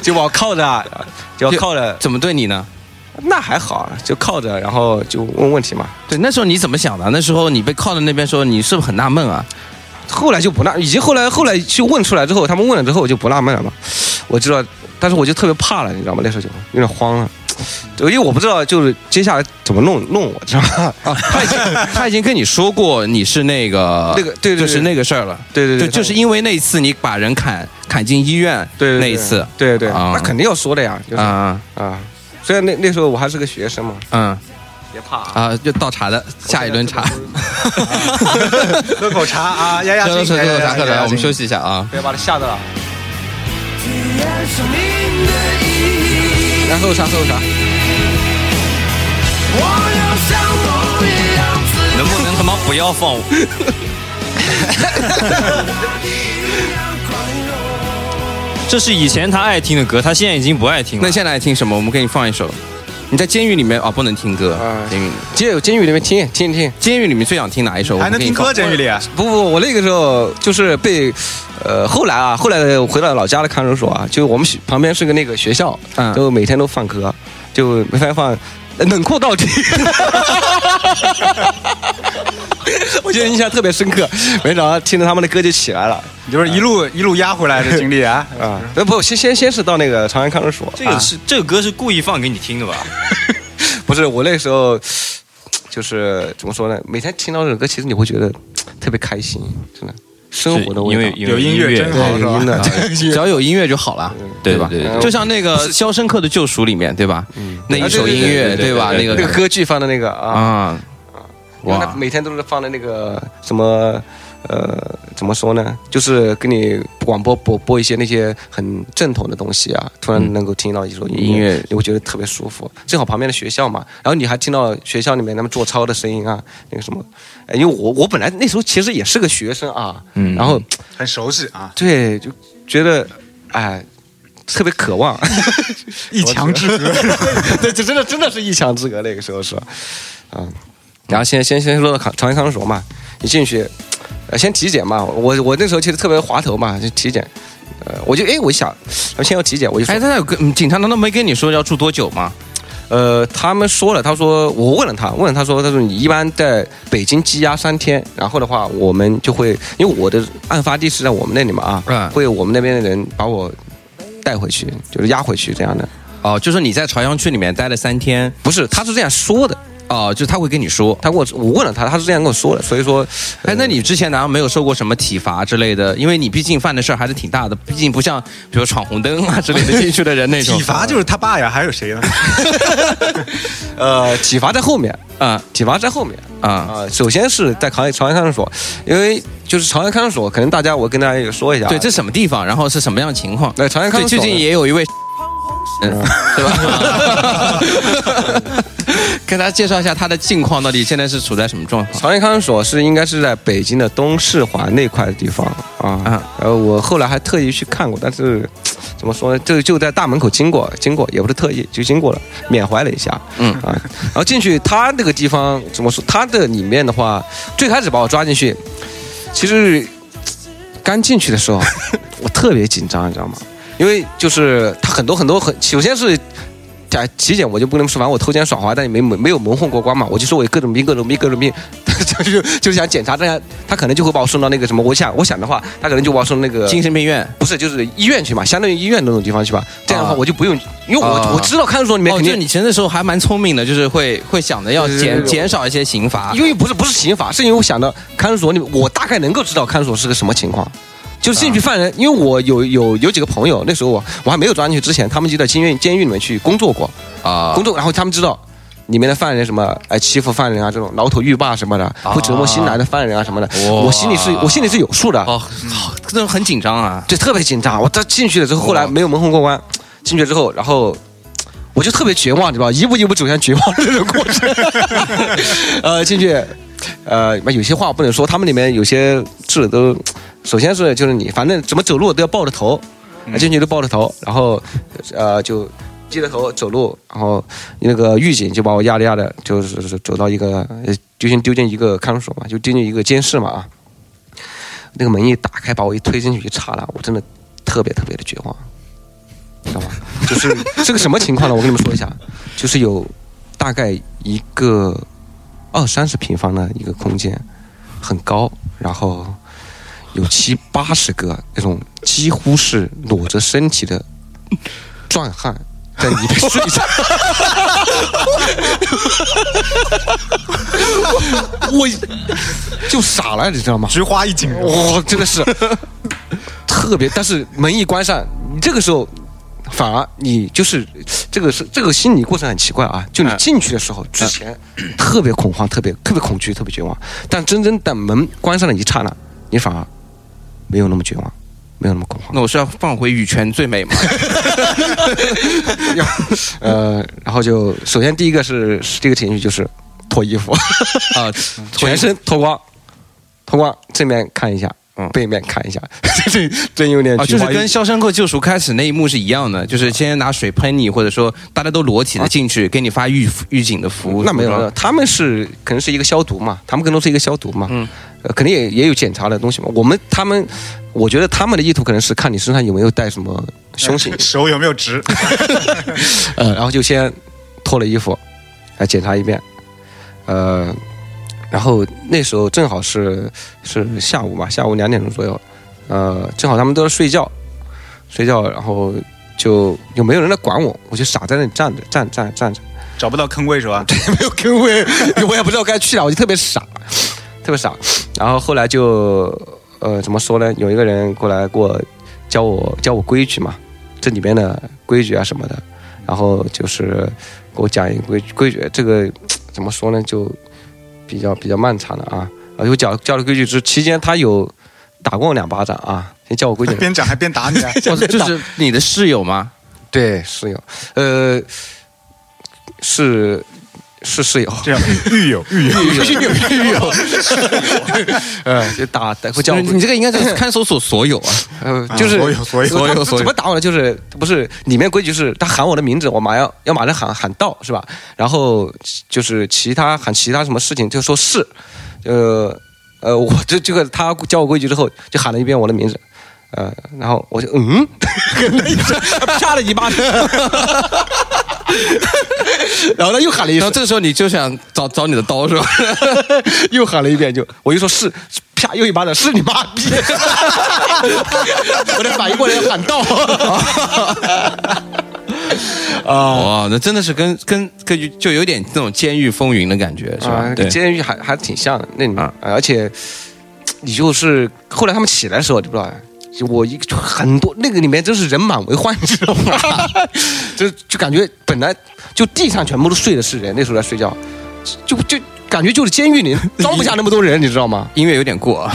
就把我铐着啊，就要铐着。怎么对你呢？那还好，就靠着，然后就问问题嘛。对，那时候你怎么想的？那时候你被铐在那边时候，你是不是很纳闷啊？后来就不纳，以及后来后来去问出来之后，他们问了之后，我就不纳闷了嘛。我知道，但是我就特别怕了，你知道吗？那时候就有点慌了，因为我不知道就是接下来怎么弄弄我，知道吗？啊，他已经他已经跟你说过你是那个那个对对对就是那个事儿了。对对对，就就是因为那一次你把人砍砍进医院，对那一次，对对，啊那肯定要说的呀，就是啊啊。虽然那那时候我还是个学生嘛，嗯别怕啊。啊，就倒茶的下一轮茶，喝口茶 啊，压压惊，喝喝茶喝茶，我们休息一下啊。不要把他吓到了。然后啥？后啥？能不能他妈不要放我？这是以前他爱听的歌，他现在已经不爱听了。那现在爱听什么？我们给你放一首。你在监狱里面啊，不能听歌。啊监狱，监狱监狱里面听听听。监狱里面最想听哪一首？还能听歌？监狱里啊？不不，我那个时候就是被，呃，后来啊，后来回到老家的看守所啊，就我们学旁边是个那个学校，嗯就每天都放歌，就没法放冷酷到底。我觉得印象特别深刻，每天早上听着他们的歌就起来了你就是一路一路压回来的经历啊？啊！呃不，先先先是到那个长安看守所，这个是、这个歌是故意放给你听的吧？不是我那时候就是怎么说呢？每天听到这首歌，其实你会觉得特别开心，真的生活的味道因为。有音乐真好是吧 对音的，只要有音乐就好了，吧？对对对就像那个《肖申克的救赎》里面，对吧？那一首音乐，对吧？那个那个歌剧放的那个啊，啊，哇因为他每天都是放的那个什么。呃，怎么说呢？就是给你广播播播一些那些很正统的东西啊，突然能够听到一首音音乐你会觉得特别舒服。正好旁边的学校嘛，然后你还听到学校里面他们做操的声音啊，那个什么，呃因为我我本来那时候其实也是个学生啊，嗯。然后很熟悉啊，对就觉得哎特别渴望，一墙之隔。对，这真的真的是一墙之隔，那个时候是，啊，然后先先先说到康长安康所嘛，你进去，呃，先体检嘛，我我那时候其实特别滑头嘛，就体检，呃，我就哎，我一想，先要体检，我就说哎，，他有跟嗯警察难道没跟你说要住多久吗？呃，他们说了，他说我问了他，问了他说，他说你一般在北京羁押三天，然后的话，我们就会，因为我的案发地是在我们那里嘛啊，嗯。会我们那边的人把我带回去，就是押回去这样的，哦，就是你在朝阳区里面待了三天，不是，他是这样说的，哦，就他会跟你说。他跟我我问了他，他是这样跟我说的，所以说，哎，那你之前难道没有受过什么体罚之类的？因为你毕竟犯的事儿还是挺大的，毕竟不像比如闯红灯啊之类的进去的人那种。体罚就是他爸呀，还有谁呢？呃，体罚在后面，啊体罚在后面啊啊、首先是在朝朝阳看守所，因为就是朝阳看守所，可能大家我跟大家也说一下啊，对，这什么地方？然后是什么样的情况？对朝阳看，守所最近也有一位，嗯，对吧？跟大家介绍一下他的近况，到底现在是处在什么状况？朝阳看守所是应该是在北京的东四环那块的地方啊，啊然后我后来还特意去看过，但是怎么说呢，就就在大门口经过，经过也不是特意就经过了，缅怀了一下，嗯啊，然后进去他那个地方怎么说，他的里面的话，最开始把我抓进去，其实刚进去的时候，我特别紧张，你知道吗？因为就是他很多很多很，首先是。啊，体检我就不能说，反正我偷奸耍滑，但也没没没有蒙混过关嘛。我就说我有各种病，各种病，各种病，就是就是想检查，这样他可能就会把我送到那个什么，我想我想的话，他可能就把我送那个精神病院。不是就是医院去嘛，相当于医院那种地方去吧。这样的话啊我就不用，因为我、啊我知道看守所里面哦，肯定、就你其实那时候还蛮聪明的，就是会会想着要减减少一些刑罚。因为不是不是刑罚，是因为我想到看守所里，我大概能够知道看守所是个什么情况。就是进去犯人，因为我有有有几个朋友，那时候我我还没有抓进去之前，他们就在监狱监狱里面去工作过，啊工作，然后他们知道里面的犯人什么，哎，欺负犯人啊，这种牢头狱霸什么的，会折磨新来的犯人啊什么的，我心里是我心里是有数的，哦，好，真的很紧张啊。就特别紧张。我这进去了之后，后来没有蒙混过关，进去之后，然后我就特别绝望，你知道吧？一步一步走向绝望的这种过程。呃，进去，呃，有些话我不能说，他们里面有些字都，首先是就是你，反正怎么走路都要抱着头，进去都抱着头，然后呃就低着头走路，然后那个狱警就把我压着压着，就是走到一个，呃就先丢进一个看守所嘛，就丢进一个监室嘛啊。那个门一打开，把我一推进去一查了，我真的特别特别的绝望，知道吗？就是是个什么情况呢？我跟你们说一下，就是有大概一个二三十平方的一个空间，很高，然后有七八十个那种几乎是裸着身体的壮汉在里面睡着。我就傻了，你知道吗？菊花一紧，哇、真的是特别。但是门一关上，你这个时候反而你就是这个是这个心理过程很奇怪啊。就你进去的时候，之前特别恐慌，特别特别恐惧，特别绝望。但真正等门关上的一刹那，你反而没有那么绝望，没有那么恐慌。那我是要放回羽泉最美吗？呃，然后就首先第一个是是这个情绪就是脱衣服，啊，全身脱光，脱光正面看一下，嗯。背面看一下，这真有点啊，就是跟《肖申克救赎》开始那一幕是一样的，就是先拿水喷你，或者说大家都裸体的进去，给你发预预警的服务。那没有他们是可能是一个消毒嘛，他们更多是一个消毒嘛，嗯呃，肯定也也有检查的东西嘛。我们他们，我觉得他们的意图可能是看你身上有没有带什么凶 器，手有没有直？呃，然后就先脱了衣服，来检查一遍，呃，然后那时候正好是是下午吧，下午两点钟左右，呃，正好他们都在睡觉，睡觉，然后就就没有人来管我，我就傻在那里站着，站站站着。找不到坑位是吧？对没有坑位，我也不知道该去哪，我就特别傻，特别傻。然后后来就呃怎么说呢？有一个人过来给我教我教我规矩嘛，这里面的规矩啊什么的。然后就是给我讲一个规矩规矩，这个怎么说呢？就比较比较漫长的啊。啊，有教教了规矩之期间，他有打过我两巴掌啊，先教我规矩。边讲还边打你啊！哦就是你的室友吗？对，室友，呃，是是室友。这样狱友 狱友，狱友，狱友呃，就打打会叫我你这个应该是看守所所有啊。呃，就是所有所有所有所有怎么打我呢？就是不是里面规矩是他喊我的名字，我马上要马上喊喊到是吧？然后就是其他喊其他什么事情就说是，呃呃，我这这个他教我规矩之后就喊了一遍我的名字，呃，然后我就嗯，跟了一声，啪了一巴掌，然后他又喊了一声然后，这个时候你就想找找你的刀是吧？又喊了一遍，就我就说是，啪又一巴掌，是你妈逼！我得反应过来要喊到。哇，那真的是跟跟跟就有点那种监狱风云的感觉是吧跟，监狱还还挺像的。那里面啊，而且你就是后来他们起来的时候，你不知道，就我一就很多那个里面真是人满为患，你知道吗？就就感觉本来就地上全部都睡的是人，那时候在睡觉，就就感觉就是监狱里装不下那么多人，你知道吗？音乐有点过。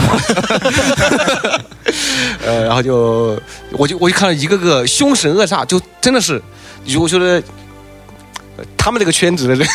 呃，然后就我就我就看到一个个凶神恶煞，就真的是，我觉得。呃他们这个圈子的这个，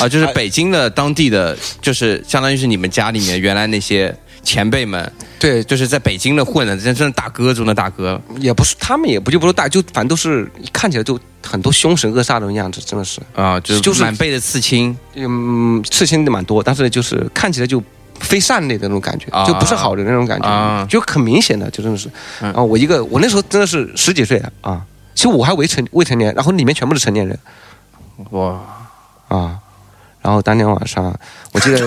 啊，就是北京的当地的，就是相当于是你们家里面原来那些前辈们，对，就是在北京的混的，真真的大哥中的大哥。也不是他们也不就不是大，就反正都是看起来就很多凶神恶煞的那种样子，真的是，啊，就是就是满背的刺青嗯，刺青的蛮多，但是就是看起来就非善类的那种感觉，啊就不是好人的那种感觉，啊就很明显的，就真的是。嗯然后我一个，我那时候真的是十几岁啊，其实我还未成未成年，然后里面全部是成年人哇！啊。然后当天晚上，我记得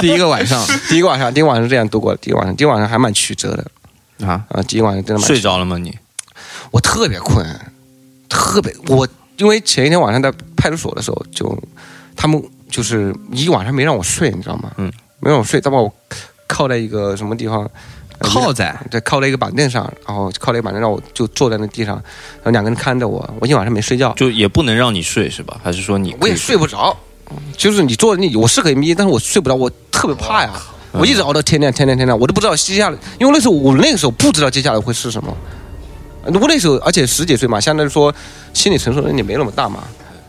第一个晚上第一个晚上，第一个晚上是这样度过的，第一个晚上，第一个晚上还蛮曲折的啊，啊，第一晚上真的蛮睡着了吗你？我特别困，特别我因为前一天晚上在派出所的时候，就他们就是一晚上没让我睡，你知道吗？嗯，没让我睡，他把我靠在一个什么地方？呃靠在对，靠在一个板凳上，然后靠在一个板凳上，我就坐在那地上，然后两个人看着我，我一晚上没睡觉，就也不能让你睡是吧？还是说你我也睡不着。就是你坐你我是可以眯，但是我睡不着，我特别怕呀。我一直熬到天亮，天亮，天亮，我都不知道接下来，因为那时候我那个时候不知道接下来会是什么。我那时候而且十几岁嘛，相当于说心理承受能力没那么大嘛，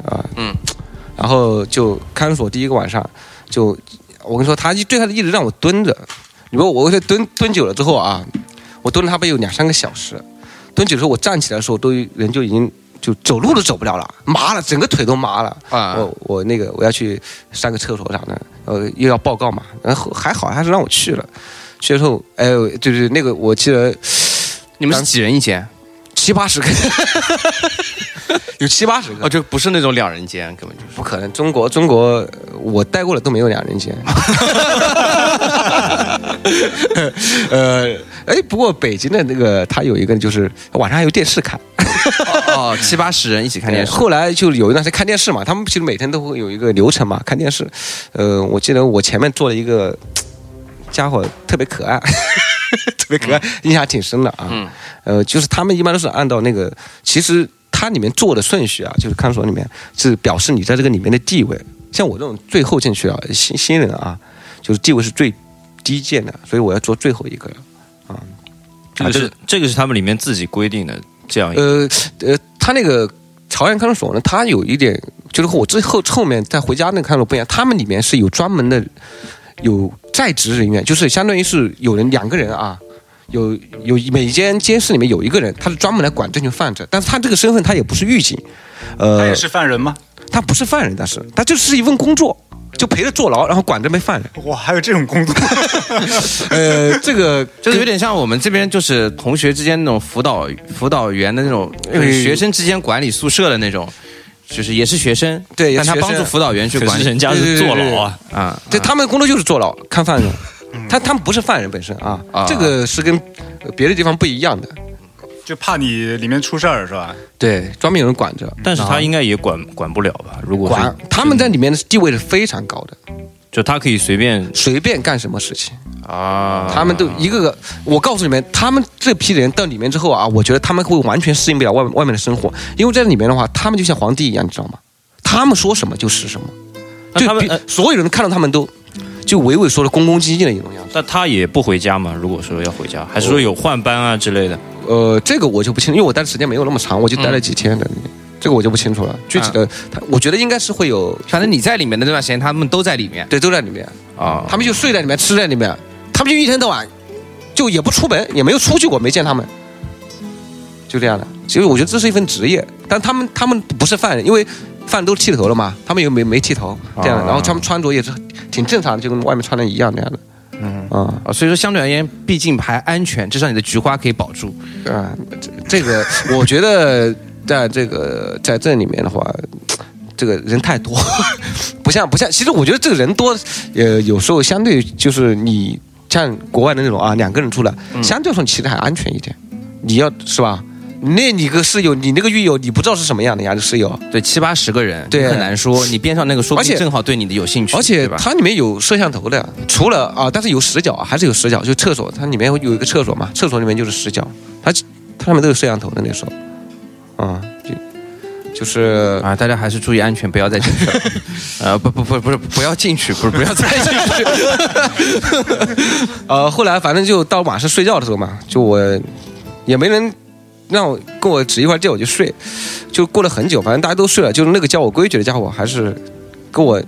啊，嗯，然后就看守所第一个晚上，就我跟你说，他一最开始一直让我蹲着，你说我这蹲蹲久了之后啊，我蹲了差不多有两三个小时，蹲久了之后我站起来的时候都人就已经就走路都走不了了，麻了，整个腿都麻了。啊我我那个我要去上个厕所啥的，呃，又要报告嘛，然后还好还是让我去了。去了之后，哎呦，就是那个我记得你们是几人一间？七八十个，有七八十个哦，，就不是那种两人间，根本就是。不可能。中国中国，呃我待过的都没有两人间。呃，哎，不过北京的那个，它有一个就是晚上还有电视看。哦，七八十人一起看电视。后来就有一段时间看电视嘛，他们其实每天都会有一个流程嘛，看电视。呃，我记得我前面坐了一个家伙，特别可爱，特别可爱，印象还挺深的啊。嗯呃，就是他们一般都是按照那个，其实它里面做的顺序啊，就是看守所里面是表示你在这个里面的地位。像我这种最后进去啊，新新人啊，就是地位是最低贱的，所以我要做最后一个啊。这个是这个是他们里面自己规定的这样一个。呃呃，他那个朝阳看守所呢，他有一点就是和我之后后面再回家那个看守所不一样，他们里面是有专门的有在职人员，就是相当于是有人两个人啊。有有每间监室里面有一个人，他是专门来管这群犯者，但是他这个身份他也不是狱警，呃他也，是犯人吗？他不是犯人，但是他就是一份工作，就陪着坐牢，然后管这边犯人。哇，还有这种工作？呃，这个 就是有点像我们这边就是同学之间那种辅导辅导员的那种，学生之间管理宿舍的那种，就是也是学生，对也是学生但他帮助辅导员去管理人家是坐牢啊，啊。对他们的工作就是坐牢看犯人，他他们不是犯人本身啊，啊这个是跟呃别的地方不一样的。就怕你里面出事儿是吧？对，专门有人管着，但是他应该也管管不了吧？如果是管他们在里面的地位是非常高的，就他可以随便随便干什么事情，啊，他们都一个个。我告诉你们，他们这批人到里面之后啊，我觉得他们会完全适应不了外外面的生活，因为在里面的话，他们就像皇帝一样，你知道吗？他们说什么就是什么，就他们呃所有人看到他们都就畏畏缩的、恭恭敬敬的一种样子。但他也不回家嘛？如果说要回家，还是说有换班啊之类的？呃，这个我就不清楚，因为我待的时间没有那么长，我就待了几天的，这个我就不清楚了。具体的，他我觉得应该是会有，反正你在里面的那段时间，他们都在里面对，都在里面，啊。他们就睡在里面，吃在里面，他们就一天到晚就也不出门，也没有出去过，没见他们，就这样的。所以我觉得这是一份职业，但他们他们不是犯人，因为犯人都剃头了嘛，他们又没没剃头这样，啊然后他们穿着也是挺正常的，就跟外面穿的一样那样的。嗯啊啊，所以说相对而言，毕竟还安全，至少你的菊花可以保住。啊，这这个我觉得在这个在这里面的话，这个人太多，不像不像。其实我觉得这个人多，呃，有时候相对就是你像国外的那种啊，两个人出来，相对来说你其实还安全一点。你要是吧？那你个室友，你那个狱友，你不知道是什么样的呀？这室友，对，七八十个人，对很难说。你边上那个说不定而且正好对你的有兴趣，而且？它里面有摄像头的，除了啊，但是有死角，还是有死角，就厕所，它里面有一个厕所嘛，厕所里面就是死角，它它上面都有摄像头的那时候，啊，就就是啊，大家还是注意安全，不要再进去了。呃，不不不不是不要进去，不是不要再进去。呃，后来反正就到晚上睡觉的时候嘛，就我也没人让我跟我指一块地，我就睡，就过了很久，反正大家都睡了，就是那个教我规矩的家伙还是跟我。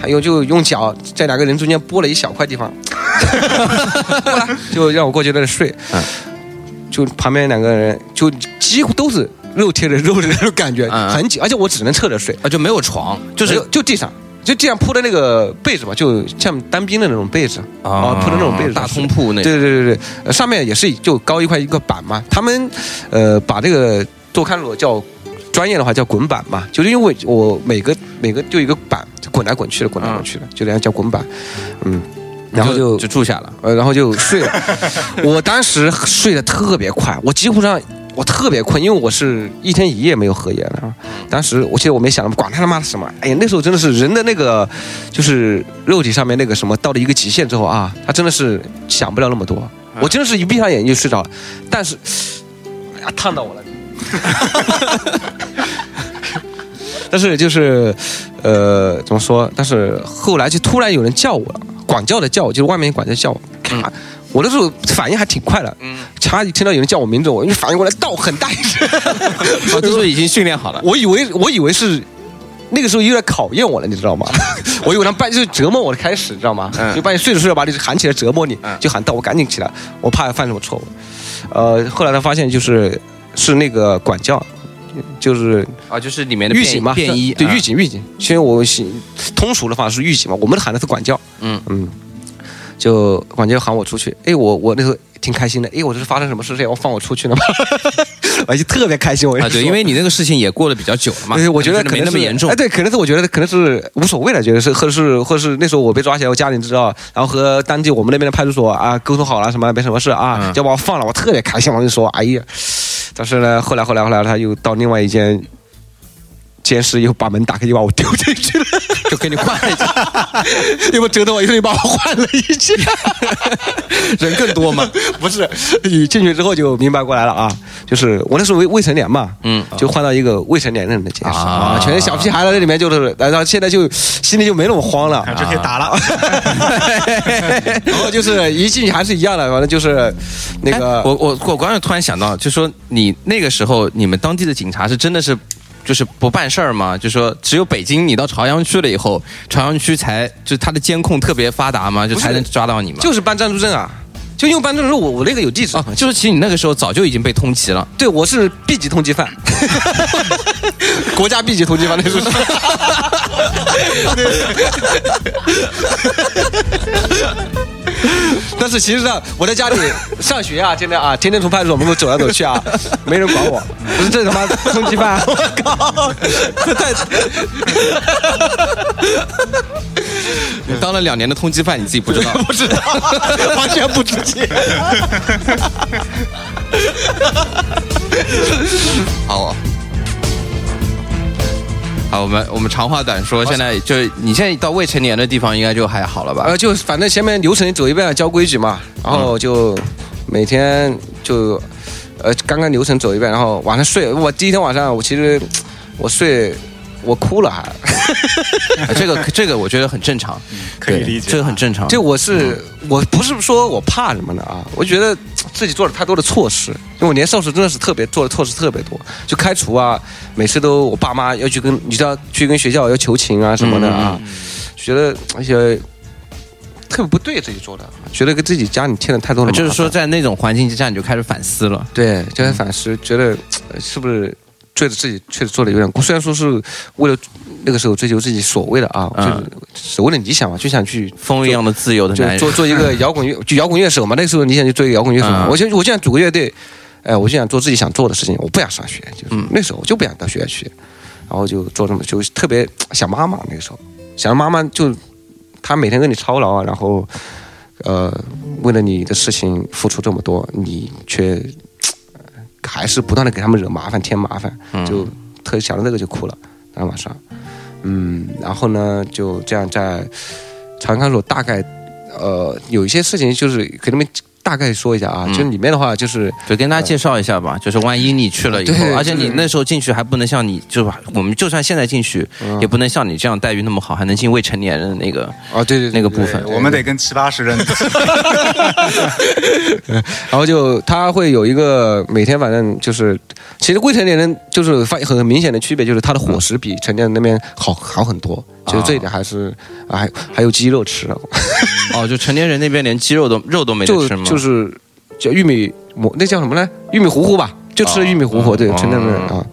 还有就用脚在两个人中间拨了一小块地方，就让我过去在那睡。嗯就旁边两个人就几乎都是肉贴着肉的那种感觉，嗯很紧，而且我只能侧着睡，啊，就没有床，就是就就地上，就这样铺的那个被子嘛，就像单兵的那种被子啊，铺的那种被子，大通铺那种。对对对对上面也是就高一块一个板嘛。他们呃把这个做看守叫专业的话叫滚板嘛，就是因为我每个每个就一个板就滚来滚去的，滚来滚去的，就这样叫滚板。嗯，然后就就住下了。呃然后就睡了。我当时睡得特别快，我几乎上。我特别困，因为我是一天一夜没有合眼了。当时我其实我没想，管他他妈的什么，哎呀，那时候真的是人的那个，就是肉体上面那个什么，到了一个极限之后啊，他真的是想不了那么多。我真的是一闭上眼睛就睡着了，但是，哎呀，烫到我了。但是就是，呃，怎么说？但是后来就突然有人叫我了，管教的叫我，就是外面管家叫我，咔，我那时候反应还挺快的，嗯，咔一听到有人叫我名字，我就反应过来，倒很大一声，哦，这时候已经训练好了。我以为我以为是那个时候又在考验我了，你知道吗？我以为他半夜就是折磨我的开始，你知道吗？嗯就半夜睡着睡着把你喊起来折磨你，嗯就喊到我赶紧起来，我怕犯什么错误。呃，后来他发现就是是那个管教，就是啊，就是里面的便狱警嘛，便衣，对啊狱警狱警。其实我是通俗的话是狱警嘛，我们喊的是管教。嗯嗯，就管教喊我出去，哎，我我那时候挺开心的，哎，我这是发生什么事情要放我出去了吗？我就特别开心，我跟啊，对，因为你那个事情也过得比较久了嘛，对，我觉得可能没那么严重哎，。对，可能是我觉得可能是无所谓了，觉得是，或者是，或者是那时候我被抓起来，我家里知道，然后和当地我们那边的派出所啊沟通好了，什么没什么事啊，就把我放了，我特别开心，我就说，哎呀，但是呢，后来后来后来他又到另外一间监视又把门打开，又把我丢进去了，就给你换了一下，又不折腾我，又把我换了一下。人更多嘛？不是，你进去之后就明白过来了啊，就是我那时候未未成年嘛，嗯就换到一个未成年人的监视啊啊，全是小屁孩在里面，就是，然后现在就心里就没那么慌了，就可以打了。然后就是一进去还是一样的，反正就是那个哎我我我刚才突然想到，就说你那个时候你们当地的警察是真的是。就是不办事儿吗？就说只有北京，你到朝阳区了以后，朝阳区才就它的监控特别发达嘛？就才能抓到你嘛？就是办暂住证啊，就因为办暂住证，我我那个有地址啊，就是其实你那个时候早就已经被通缉了。对，我是 B 级通缉犯，国家 B 级通缉犯那是。但是其实上我在家里上学啊，天天啊，天天从派出所门口走来走去啊，没人管我。不是这他妈通缉犯，我靠！这太你当了两年的通缉犯，你自己不知道？不知道，完全不知情。好，好，我们我们长话短说，现在就是你现在到未成年的地方，应该就还好了吧？呃，就反正前面流程走一遍，教规矩嘛，然后就每天就呃刚刚流程走一遍，然后晚上睡。我第一天晚上我其实我睡我哭了还，啊 这个这个我觉得很正常，可以理解。这个很正常。这我是我不是说我怕什么的啊，我觉得自己做了太多的错事，因为我年少时真的是特别做的错事特别多，就开除啊，每次都我爸妈要去跟你知道去跟学校要求情啊什么的啊，觉得而且特别不对自己做的，觉得给自己家里添了太多的，就是说，在那种环境之下，你就开始反思了。对，就在反思，觉得呃是不是对着自己确实做的有点过。虽然说是为了那个时候追求自己所谓的啊，嗯就是所谓的理想嘛，就想去风一样的自由的就男人，做做一个 摇滚乐，就摇滚乐手嘛。那个时候你想去做一个摇滚乐手嘛，嗯我就我就想组个乐队，哎，我就想做自己想做的事情，我不想上学，就那时候我就不想到学校去，然后就做这么就特别想妈妈那个时候，想妈妈就她每天跟你操劳啊，然后呃为了你的事情付出这么多，你却呃还是不断的给他们惹麻烦添麻烦，嗯。就特想到这个就哭了，当天晚上，嗯，然后呢就这样在朝阳看守大概呃有一些事情就是给他们大概说一下啊，嗯。就里面的话就是就跟大家介绍一下吧，就是万一你去了以后，而且你那时候进去还不能像你，就是我们就算现在进去，嗯。也不能像你这样待遇那么好，还能进未成年人的那个哦对对对那个部分。我们得跟七八十人，然后就他会有一个每天反正就是，其实未成年人就是发很明显的区别，就是他的伙食比成年人那边好好很多，就是这一点还是啊还还有鸡肉吃，哦，就成年人那边连鸡肉都肉都没得吃吗？就是叫玉米馍，那叫什么呢？玉米糊糊吧，就吃玉米糊糊，对，哦成年人啊。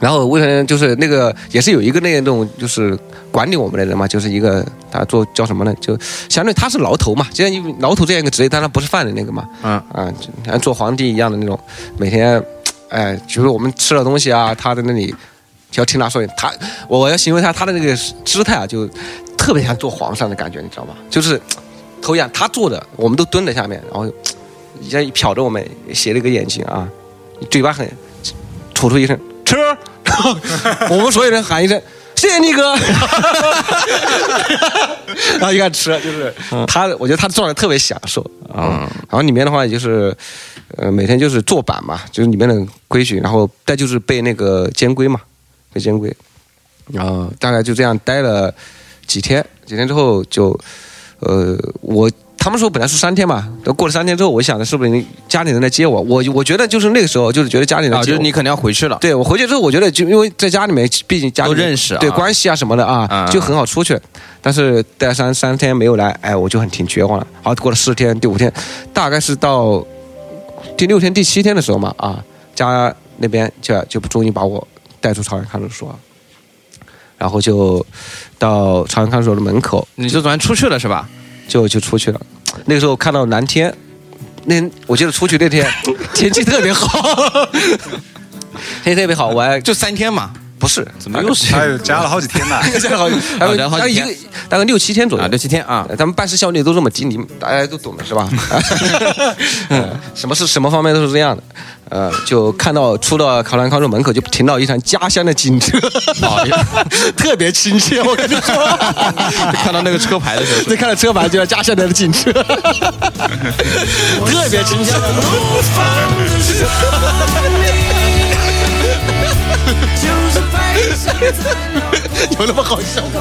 然后未成年就是那个也是有一个那种就是管理我们的人嘛，就是一个他做叫什么呢？就相当于他是牢头嘛，就像因牢头这样一个职业，但他不是犯人那个嘛，嗯啊，就像做皇帝一样的那种，每天，哎，就是我们吃了东西啊，他在那里就要听他说，他我要形容他他的那个姿态啊，就特别像做皇上的感觉，你知道吗？就是头仰，他坐着，我们都蹲在下面，然后一下一瞟着我们，斜了一个眼睛啊，嘴巴很吐出一声吃，然 后我们所有人喊一声。谢谢你哥，然后就开始吃，就是他，我觉得他状态特别享受啊。然后里面的话，也就是呃每天就是坐板嘛，就是里面的规矩，然后再就是背那个监规嘛，背监规，然后大概就这样待了几天，几天之后就呃我。他们说本来是三天嘛，都过了三天之后，我想的是不是你家里人来接我？我我觉得就是那个时候，就是觉得家里人啊，接我就是你肯定要回去了。对我回去之后，我觉得就因为在家里面，毕竟家里都认识啊对关系啊什么的啊，嗯就很好出去。但是待三三天没有来，哎，我就很挺绝望了。好，过了四天，第五天，大概是到第六天、第七天的时候嘛，啊，家那边就就终于把我带出朝阳看守所，然后就到朝阳看守所的门口，你就算出去了是吧？就就出去了。那个时候看到蓝天，那我记得出去那天 天气特别好，天气特别好，我还就三天嘛。不是，怎么又是？他有加了好几天呢。加了好，大概加了好几天大概一个大概六七天左右。啊，六七天啊，咱们办事效率都这么低，你们大家都懂的是吧？嗯 什么是什么方面都是这样的，呃，就看到出到考兰康路门口就停到一辆家乡的警车，特别亲切，我跟你说，看到那个车牌的时候，对，看到车牌就要家乡的警车，特别亲切。有那么好笑吗？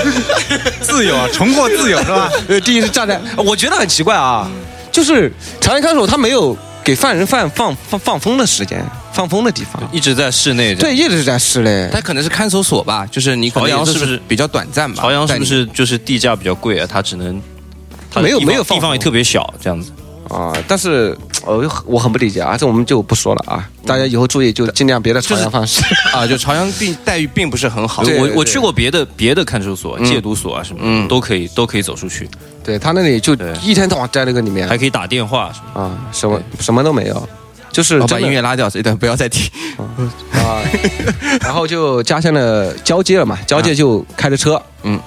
自由啊，重获自由是吧？呃，第一次炸弹，我觉得很奇怪啊，就是朝阳看守他没有给犯人放放放放风的时间，放风的地方，一直在室内。对，，一直在室内。他可能是看守所吧，就是你朝阳是不是比较短暂吧？朝阳是不但是就是地价比较贵啊？他只能它的地方没有没有放地方也特别小，这样子。啊，但是呃，我很不理解啊，这我们就不说了啊，大家以后注意，就尽量别在朝阳放肆。啊，就朝阳并待遇并不是很好。对对我我去过别的别的看守所、戒毒所啊什么，嗯。都可以都可以走出去，对他那里就一天到晚在那个里面。还可以打电话什么啊，什么什么都没有，就是我把音乐拉掉，这段不要再听。啊，然后就家乡的交接了嘛，交接就开着车，嗯，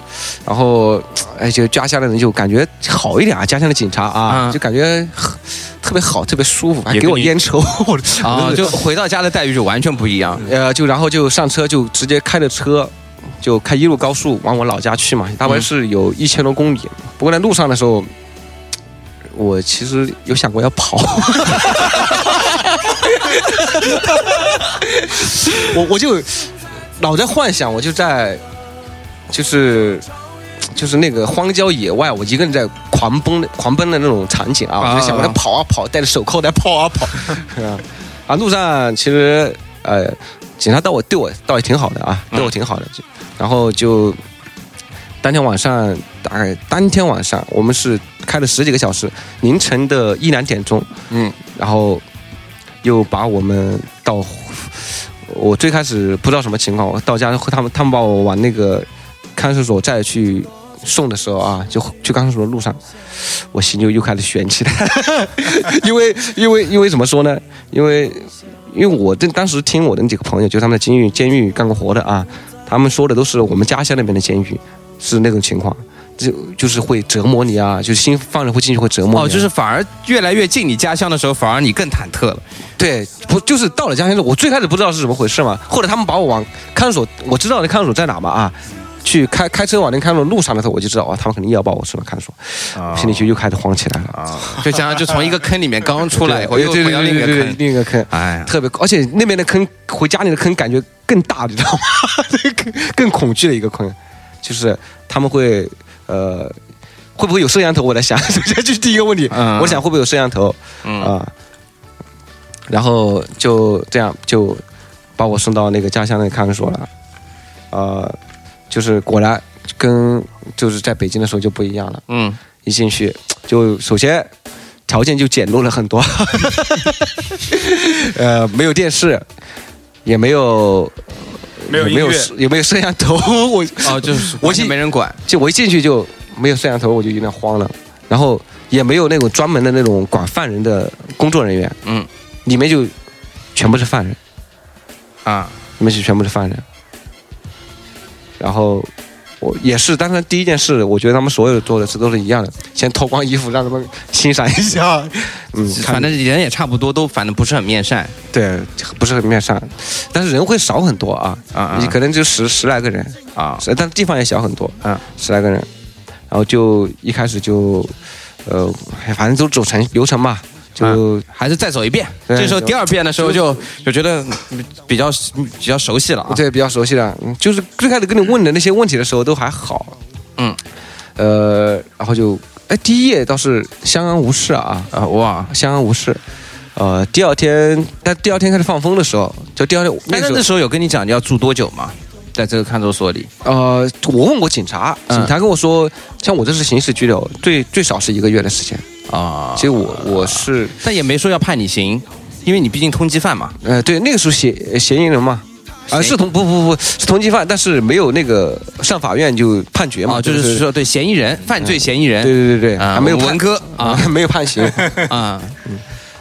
然后哎，就家乡的人就感觉好一点啊，家乡的警察啊，嗯就感觉特别好，特别舒服，还给我烟抽，啊，就回到家的待遇就完全不一样。呃，就然后就上车，就直接开着车，就开一路高速往我老家去嘛，大概是有一千多公里。不过在路上的时候，我其实有想过要跑，我我就老在幻想，我就在就是。就是那个荒郊野外，我一个人在狂奔、狂奔的那种场景啊！我就想我在跑啊跑，戴着手铐在跑啊跑，啊啊！路上其实呃，警察对我对我倒也挺好的啊，对我挺好的。就然后就当天晚上，大概当天晚上我们是开了十几个小时，凌晨的一两点钟，嗯，然后又把我们到，我最开始不知道什么情况，我到家他们他们把我往那个看守所再去送的时候啊，就去看守所的路上，我心就又开始悬起来，因为因为因为怎么说呢？因为因为我这当时听我的几个朋友，就他们在监狱监狱干过活的啊，他们说的都是我们家乡那边的监狱是那种情况，就就是会折磨你啊，就是新犯人会进去会折磨你啊、哦，就是反而越来越近你家乡的时候，反而你更忐忑了。对，不就是到了家乡之后，我最开始不知道是怎么回事嘛，后来他们把我往看守所，我知道那看守所在哪嘛啊，去开开车往那看守所路上的时候，我就知道啊，他们肯定又要把我送到看守所，心里就又开始慌起来了。啊，就想就从一个坑里面刚出来我，又回到另一个坑。另一个坑，哎，特别，而且那边的坑回家里的坑感觉更大，你知道吗？那个更更恐惧的一个坑，就是他们会呃，会不会有摄像头？我在想，首 先这是第一个问题，嗯。我想会不会有摄像头？嗯。啊，然后就这样就把我送到那个家乡的看守所了，呃，就是果然跟就是在北京的时候就不一样了，嗯，一进去就首先条件就简陋了很多，呃，没有电视，也没有也没有没有没有摄像头，我哦，就是我进没人管。就我一进去就没有摄像头，我就有点慌了。然后也没有那种专门的那种管犯人的工作人员，嗯，里面就全部是犯人，啊，里面是全部是犯人。然后我也是，但是第一件事，我觉得他们所有做的事都是一样的，先脱光衣服让他们欣赏一下，嗯，反正人也差不多，都反正不是很面善。对，不是很面善，但是人会少很多啊，啊啊。你可能就十十来个人，啊。是但地方也小很多，嗯，十来个人，然后就一开始就，呃，反正都走程流程嘛，就、还是再走一遍。这时候第二遍的时候就就觉得比较比较熟悉了啊。对比较熟悉的，嗯就是最开始跟你问的那些问题的时候都还好，嗯，呃，然后就，哎，第一页倒是相安无事啊，啊哇！相安无事，呃，第二天，但第二天开始放风的时候，就第二天那个那时候有跟你讲你要住多久吗？在这个看守所里呃，我问过警察，嗯警察跟我说，像我这是刑事拘留，最最少是一个月的时间。啊其实我我是，但也没说要判你刑，因为你毕竟通缉犯嘛。呃，对，那个时候嫌嫌疑人嘛，啊、是同不不不是通缉犯，但是没有那个上法院就判决嘛，啊，就是说对嫌疑人，犯罪嫌疑人。对对对对，啊，还没有文科。啊没有判刑。啊，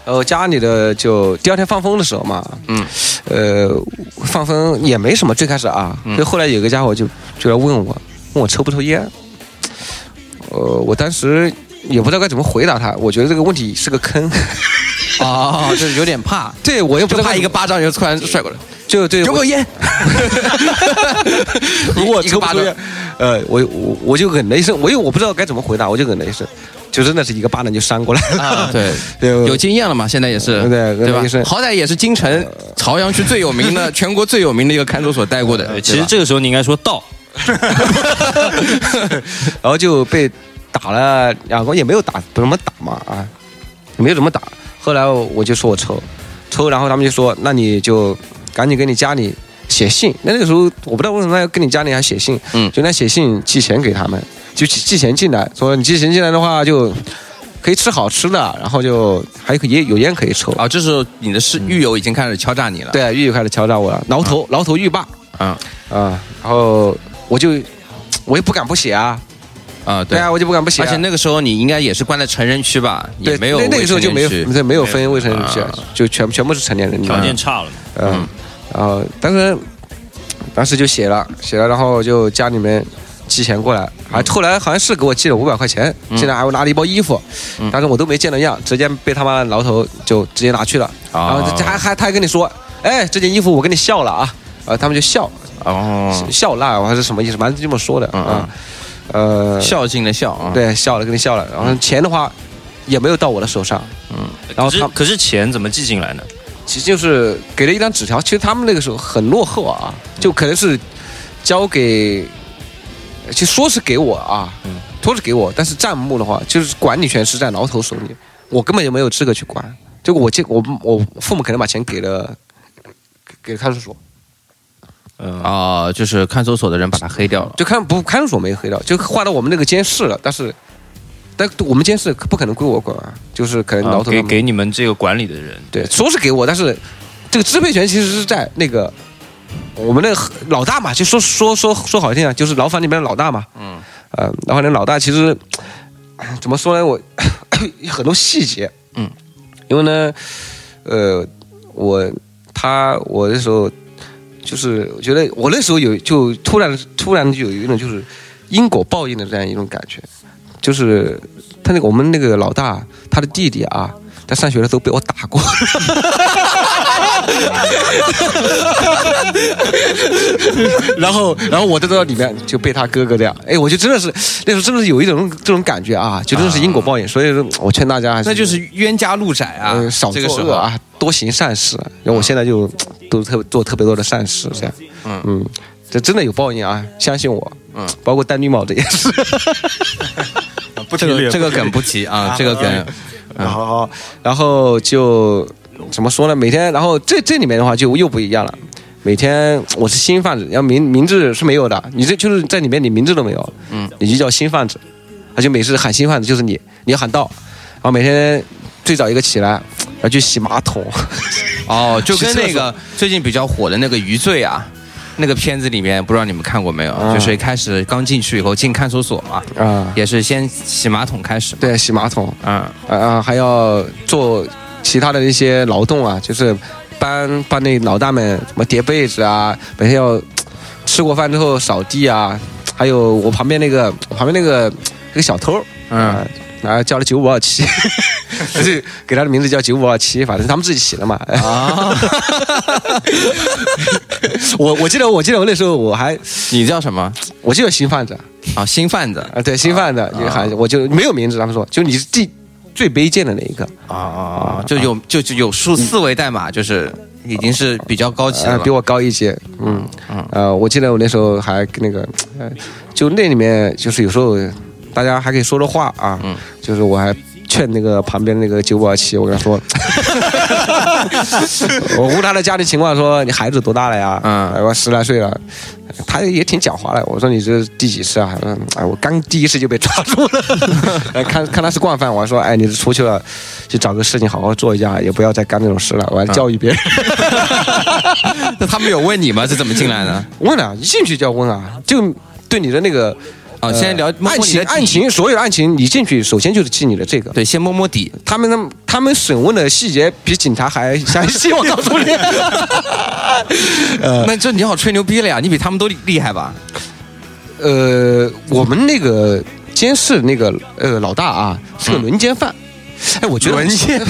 然后家里的就第二天放风的时候嘛，嗯，呃，放风也没什么，最开始啊，就后来有个家伙就就来问我，问我抽不抽烟，呃，我当时也不知道该怎么回答他，我觉得这个问题是个坑，哦，就是有点怕，对我又不知道怕一个巴掌就突然甩过来，就对我给我烟，如果一个巴掌呃，我我我就嗯了一声，我因为我不知道该怎么回答，我就嗯了一声，就真的是一个巴掌就扇过来了，啊，对。对有经验了嘛？现在也是，对对吧？好歹也是京城朝阳区最有名的、全国最有名的一个看守所待过的。其实这个时候你应该说到，然后就被打了两个，也没有打，不怎么打嘛啊，也没有怎么打。后来我就说我抽，抽，然后他们就说，那你就赶紧给你家里写信。那那个时候我不知道为什么要跟你家里还写信，嗯就那写信寄钱给他们，就寄寄钱进来，说你寄钱进来的话就可以吃好吃的，然后就还可以有烟可以抽。啊，这时候你的室狱友已经开始敲诈你了。，对，狱友开始敲诈我了，挠头牢头狱霸啊啊，然后我就我也不敢不写啊，啊，对。对啊，我就不敢不写啊、而且那个时候你应该也是关在成人区吧？也对，没有那那个时候就没有对没有分未成年区啊，就全全部是成年人。条件差了。嗯，然后当时当时就写了写了，然后就家里面寄钱过来，还后来好像是给我寄了五百块钱，进来还我拿了一包衣服，但是我都没见到样，直接被他妈牢头就直接拿去了，啊然后还还他还跟你说，哎，这件衣服我给你笑了啊，呃，他们就笑哦，笑纳还是什么意思，反正就这么说的嗯。啊，呃，孝敬的孝啊。，对孝了跟你孝了，然后钱的话也没有到我的手上。嗯然后他可是可是钱怎么寄进来呢？其实就是给了一张纸条。其实他们那个时候很落后啊，就可能是交给，就说是给我啊，嗯说是给我，但是账目的话，就是管理权是在牢头手里，我根本就没有资格去管。就我这我我父母可能把钱给了给给看守所，嗯，啊，就是看守所的人把他黑掉了。就看不看守所没黑掉，就划到我们那个监视了，但是。但我们监视不可能归我管啊，就是可能牢头给给你们这个管理的人，对，说是给我，但是这个支配权其实是在那个我们那个老大嘛，就说说说说好听啊，就是牢房里面的老大嘛。嗯，呃，牢房里老大其实怎么说呢？我有 很多细节。嗯，因为呢，呃，我他我那时候就是我觉得我那时候有就突然突然就有一种就是因果报应的这样一种感觉，就是他那个我们那个老大他的弟弟啊，在上学的时候被我打过。然后，然后我在这里面就被他哥哥这样，哎，我就真的是那时候真的是有一种这种感觉啊，就真的是因果报应。所以说，我劝大家还是那就是冤家路窄啊呃，少这个时候。作恶啊，多行善事。然后我现在就都特做特别多的善事，这样，嗯。嗯，这真的有报应啊，相信我，嗯，包括戴绿帽子也是。这个这个梗不提啊，这个梗。然后，然后就怎么说呢？每天，然后这这里面的话就又不一样了。每天我是新贩子，要名名字是没有的，你这就是在里面你名字都没有，嗯，你就叫新贩子，而且每次喊新贩子就是你，你要喊到，然后每天最早一个起来，然后去洗马桶，哦，就 跟那个最近比较火的那个《余罪》啊，那个片子里面，不知道你们看过没有？啊就是一开始刚进去以后进看守所嘛，啊，也是先洗马桶开始。对，洗马桶，嗯，啊啊，还要做其他的一些劳动啊，就是帮帮那老大们什么叠被子啊，每天要吃过饭之后扫地啊，还有我旁边那个我旁边那个那个小偷，嗯啊，然后叫了九五二七，就是给他的名字叫九五二七，反正他们自己起的嘛。啊，我我记得我记得我那时候我还你叫什么？我记得新贩子啊，新贩子啊，对新贩子，就喊我就没有名字，他们说就你是最最卑贱的那一个。啊啊啊！就有就就有数四维代码，就是已经是比较高级啊，了比。我高一阶，嗯嗯呃，我记得我那时候还跟那个，呃，就那里面就是有时候大家还可以说说话啊，嗯就是我还劝那个旁边那个九五二七，我跟他说，我问他的家庭情况，说你孩子多大了呀？嗯哎我十来岁了。他也挺狡猾的，我说你这是第几次啊？他说哎，我刚第一次就被抓住了。哎看看他是惯犯，我说哎，你是出去了，去找个事情好好做一下，也不要再干这种事了。我还教育别人。那他们有问你吗？是怎么进来的？问了，一进去就要问啊，就对你的那个啊，先聊案情，案情，所有的案情，你进去首先就是记你的这个。对，先摸摸底。他们他他们审问的细节比警察还详细，我告诉你。那这你好吹牛逼了呀，你比他们都厉厉害吧？呃，我们那个监视那个呃老大啊，是个轮奸犯。哎，我觉得轮奸，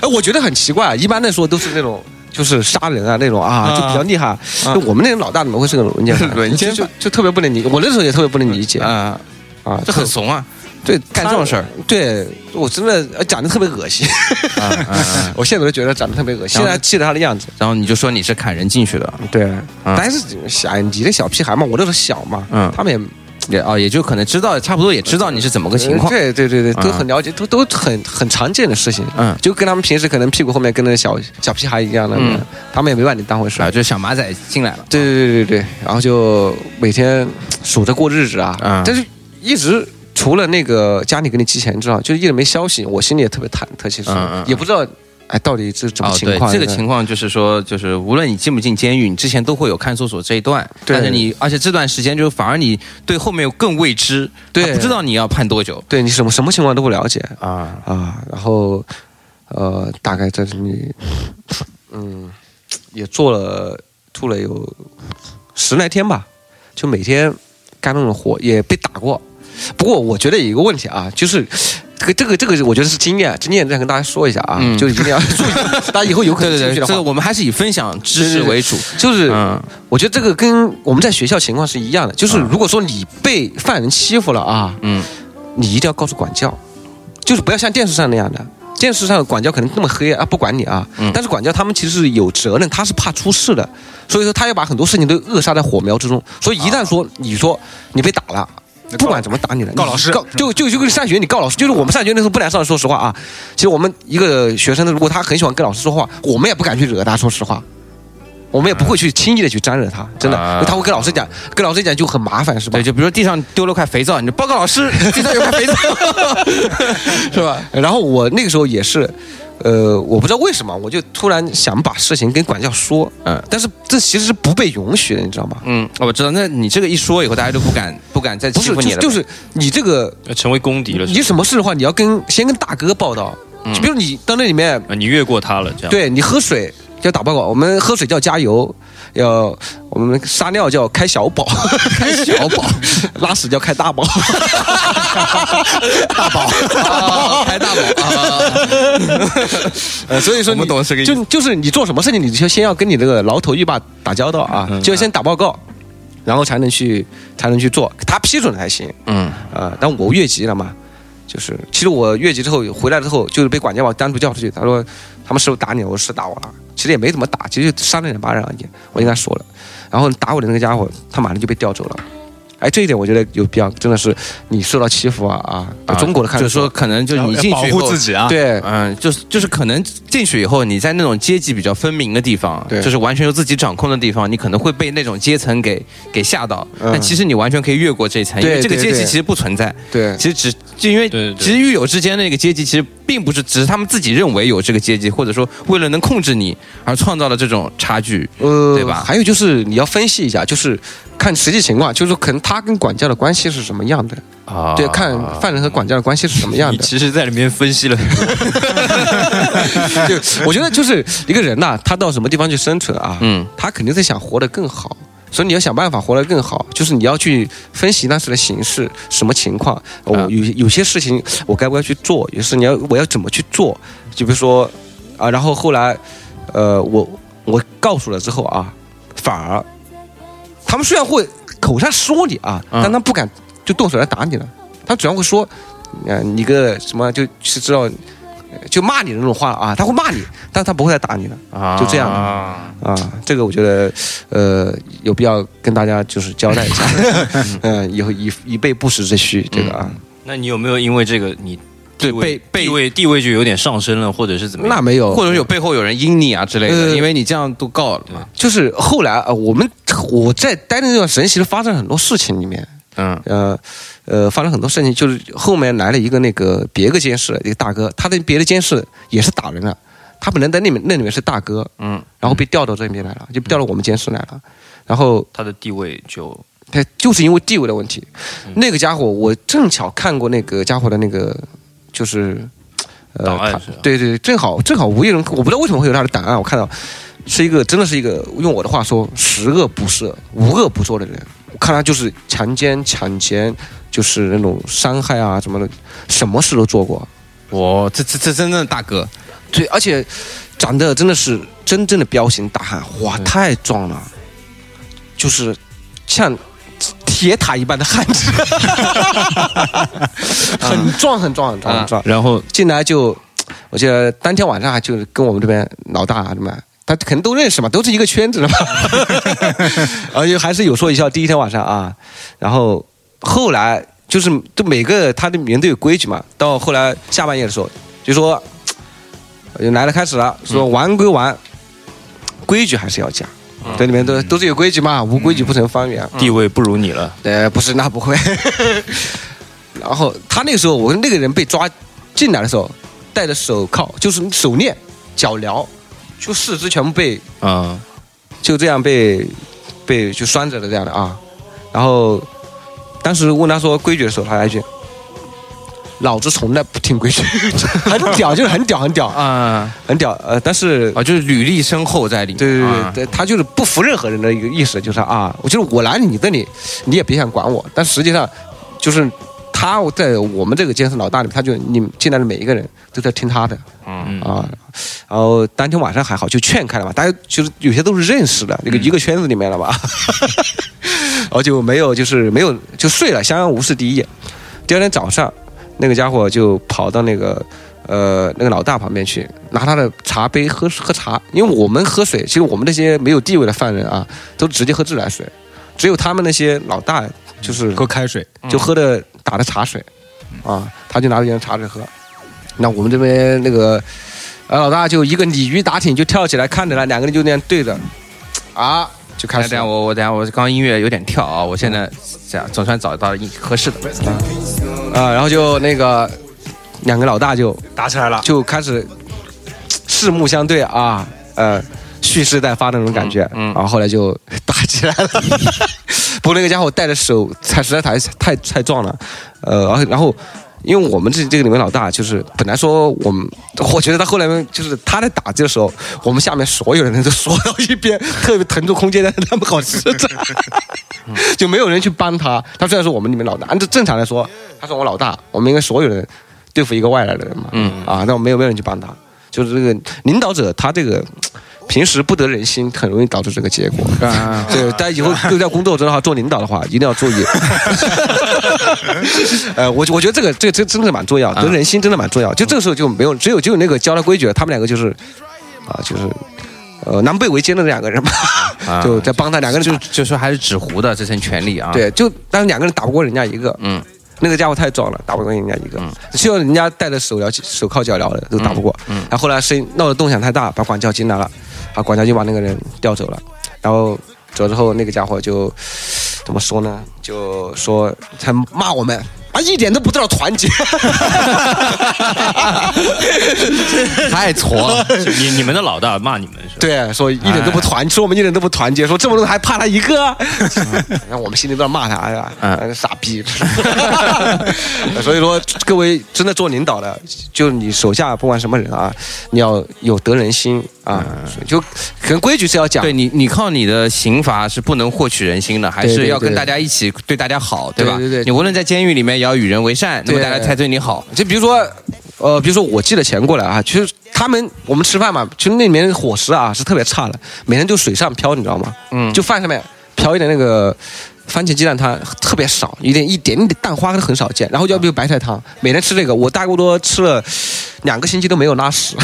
哎，我觉得很奇怪，一般来说都是那种。就是杀人啊那种啊，就比较厉害。就我们那种老大怎么会是个轮奸犯？轮奸就就就特别不能理解。我那时候也特别不能理解啊啊，这很怂啊！对，干这种事儿，对我真的呃长得特别恶心。啊啊啊 我现在都觉得长得特别恶心。现在记得他的样子，然后你就说你是砍人进去的，对，但是小你这小屁孩嘛，我那时候小嘛，嗯他们也。也啊，也就可能知道，差不多也知道你是怎么个情况。对对对对，都嗯很了解，都都很很常见的事情。嗯就跟他们平时可能屁股后面跟那小小屁孩一样的，嗯他们也没把你当回事。啊，就是小马仔进来了。对对对对对，然后就每天数着过日子啊。嗯但是一直除了那个家里给你寄钱之外，就一直没消息，我心里也特别忐忑。其实也不知道，哎，到底是怎么哦，情况？对这个情况就是说，就是无论你进不进监狱，你之前都会有看守所这一段，对但是你而且这段时间就反而你对后面有更未知，对不知道你要判多久对你什么什么情况都不了解啊。啊。然后呃，大概在这里，嗯，也做了住了有十来天吧，就每天干那种活，也被打过。不过我觉得有一个问题啊，就是这个这个这个，我觉得是经验，经验再跟大家说一下啊，嗯就是一定要 注意，大家以后有可对对对，能进去的话这个，我们还是以分享知识为主。就是嗯我觉得这个跟我们在学校情况是一样的，就是如果说你被犯人欺负了啊，嗯你一定要告诉管教，就是不要像电视上那样的。电视上管教可能那么黑啊，不管你啊。嗯但是管教他们其实是有责任，他是怕出事的，所以说他要把很多事情都扼杀在火苗之中。所以一旦说你说你被打了。不管怎么打你了，告老师告就就就跟上学你告老师，就是我们上学那时候不敢上，说实话啊。其实我们一个学生，如果他很喜欢跟老师说话，我们也不敢去惹他，说实话。我们也不会去轻易的去沾惹他，真的，啊他会跟老师讲，跟老师讲就很麻烦，是吧对，？就比如说地上丢了块肥皂，你就报告老师，地上有块肥皂，是吧？然后我那个时候也是，呃，我不知道为什么，我就突然想把事情跟管教说，嗯但是这其实是不被允许的，你知道吗？嗯，我知道。那你这个一说以后，大家都不敢不敢再欺负你了。就是就是你这个，要成为公敌了。你什么事的话，你要跟先跟大哥报道，就比如你到那里面，啊，你越过他了，这样。对你喝水要打报告，我们喝水叫加油，要我们撒尿叫开小宝，开小宝，拉屎叫开大宝，大宝，啊开大宝啊！呃，所以说我们你懂这个意思就就是你做什么事情，你就先要跟你这个牢头狱霸打交道啊，就要先打报告，然后才能去才能去做，他批准才行。嗯啊、但我越级了嘛，就是其实我越级之后回来之后，就是被管家把我单独叫出去，他说他们是不是打你了？我说是打我了，其实也没怎么打，其实就扇了两巴掌而已，我跟他说了，然后打我的那个家伙，他马上就被调走了。哎，这一点我觉得有必要，真的是你受到欺负啊啊！啊中国的看就是说，可能就是你进去以后护自己啊。对嗯，就是就是可能进去以后，你在那种阶级比较分明的地方，对就是完全由自己掌控的地方，你可能会被那种阶层给给吓到。嗯但其实你完全可以越过这一层，因为对对对这个阶级其实不存在。对其实只就因为对对对其实狱友之间的那个阶级，其实并不是只是他们自己认为有这个阶级，或者说为了能控制你而创造了这种差距。呃，对吧还有就是你要分析一下，就是看实际情况，就是说可能他跟管教的关系是什么样的，啊对，看犯人和管教的关系是什么样你的。其实在里面分析了，就我觉得就是一个人呐、他到什么地方去生存啊，嗯他肯定是想活得更好。所以你要想办法活得更好，就是你要去分析当时的形势什么情况，我、啊有有些事情我该不该去做，也是你要我要怎么去做，就比如说啊，然后后来呃，我我告诉了之后啊，反而他们虽然会口上说你啊，嗯但他不敢就动手来打你了，他主要会说，啊，你个什么就是知道。呃就骂你的那种话啊，他会骂你，但是他不会再打你了。啊就这样啊啊，这个我觉得，呃，有必要跟大家就是交代一下，嗯，以后以以备不时之需，这个啊，那你有没有因为这个你对被被地位地位就有点上升了，或者是怎么样？那没有，或者有背后有人阴你啊之类的，呃因为你这样都告了嘛。就是后来啊，我们我在待的那段时间，其实发生很多事情里面，嗯呃呃，发生很多事情，就是后面来了一个那个别个监视一个大哥，他的别的监视也是打人了。他本来在那里面那里面是大哥，嗯，然后被调到这边来了，就调到我们监视来了。然后他的地位就他就是因为地位的问题，那个家伙我正巧看过那个家伙的那个就是呃档案是吧对对，正好正好无意中我不知道为什么会有他的档案，我看到是一个真的是一个用我的话说十恶不赦、无恶不作的人。我看他就是强奸、抢劫，就是那种伤害啊什么的，什么事都做过。我这这这真正的大哥，对，而且长得真的是真正的彪形大汉，哇，太壮了，就是像铁塔一般的汉子，很壮很壮很壮很壮。然后进来就，我记得当天晚上还就是跟我们这边老大啊什么，他肯定都认识嘛，都是一个圈子的嘛，而且还是有说有笑。第一天晚上啊，然后后来就是就每个他的里面都有规矩嘛，到后来下半夜的时候就说，呃来了开始了，说玩归玩，规矩还是要讲。这里面都都是有规矩嘛，无规矩不成方圆。地位不如你了，呃，不是，那不会。然后他那个时候，我跟那个人被抓进来的时候，戴着手铐，就是手链、脚镣，就四肢全部被啊，就这样被被就拴着的这样的啊。然后当时问他说规矩的时候，他来一句：“老子从来不听规矩。”很屌，就是很屌，很屌，啊很屌。呃，但是啊，就是履历深厚在里面。对对对啊对，他就是不服任何人的一个意思，就是啊，我就是我来你这里，你也别想管我。但实际上，就是他在我们这个监视老大里面，他就你们进来的每一个人都在听他的嗯啊。然后当天晚上还好，就劝开了嘛，大家其实有些都是认识的，那个一个圈子里面了吧，然后就没有就是没有就睡了，相安无事第一夜。第二天早上，那个家伙就跑到那个呃那个老大旁边去，拿他的茶杯喝喝茶。因为我们喝水，其实我们那些没有地位的犯人啊，都直接喝自来水，只有他们那些老大就是喝开水，就喝的打的茶水，啊，他就拿着别人茶水喝。那我们这边那个呃老大就一个鲤鱼打挺就跳起来看着他，两个人就那样对着，啊，就开等下等下，我我等下我刚刚音乐有点跳啊，我现在这样总算找到音合适的。啊，然后就那个两个老大就打起来了。就开始四目相对啊，呃，蓄势待发的那种感觉，嗯嗯然后后来就打起来了。不过那个家伙带的手太实在太太太壮了，呃，然后然后。因为我们这这个里面老大就是本来说我们，我觉得他后来就是他在打击的时候，我们下面所有人都缩到一边，特别腾出空间让他们好吃着，就没有人去帮他。他虽然说我们里面老大，按照正常来说，他是我老大，我们应该所有人对付一个外来的人嘛，嗯啊，那我没有没有人去帮他，就是这个领导者他这个平时不得人心，很容易导致这个结果。啊，对，大家以后 就在工作中的话，做领导的话，一定要注意。呃，我我觉得这个这个真真的蛮重要，得人心真的蛮重要。就这个时候就没有，只有只有那个教他规矩，他们两个就是啊，就是呃南北为奸的两个人嘛，啊 就在帮他两个人就就就说还是纸糊的这层权利啊。，对，就但是两个人打不过人家一个，嗯，那个家伙太壮了，打不过人家一个，需要人家带着手镣、手铐脚镣的都打不过。嗯嗯然后后来声音闹的动响太大，把管教惊来了，啊，管教就把那个人调走了。然后走之后，那个家伙就怎么说呢？就说他骂我们。啊，一点都不知道团结，太挫了。你你们的老大骂你们是吧？对，说一点都不团，说我们一点都不团结，说这么多人还怕他一个，然后我们心里都在骂他，哎呀，嗯那个傻逼。所以说，各位真的做领导的，就你手下不管什么人啊，你要有得人心啊，就可能规矩是要讲，对你，你靠你的刑罚是不能获取人心的，还是要跟大家一起对大家好，对吧？对对对你无论在监狱里面，也要与人为善，那么大家才对你好。就比如说，呃，比如说我寄了钱过来啊，其实他们我们吃饭嘛，其实那里面伙食啊是特别差的，每天就水上漂，你知道吗？嗯就饭上面漂一点那个番茄鸡蛋汤，特别少，一点一点点蛋花都很少见。然后要不就白菜汤，每天吃这个，我大概多吃了两个星期都没有拉屎，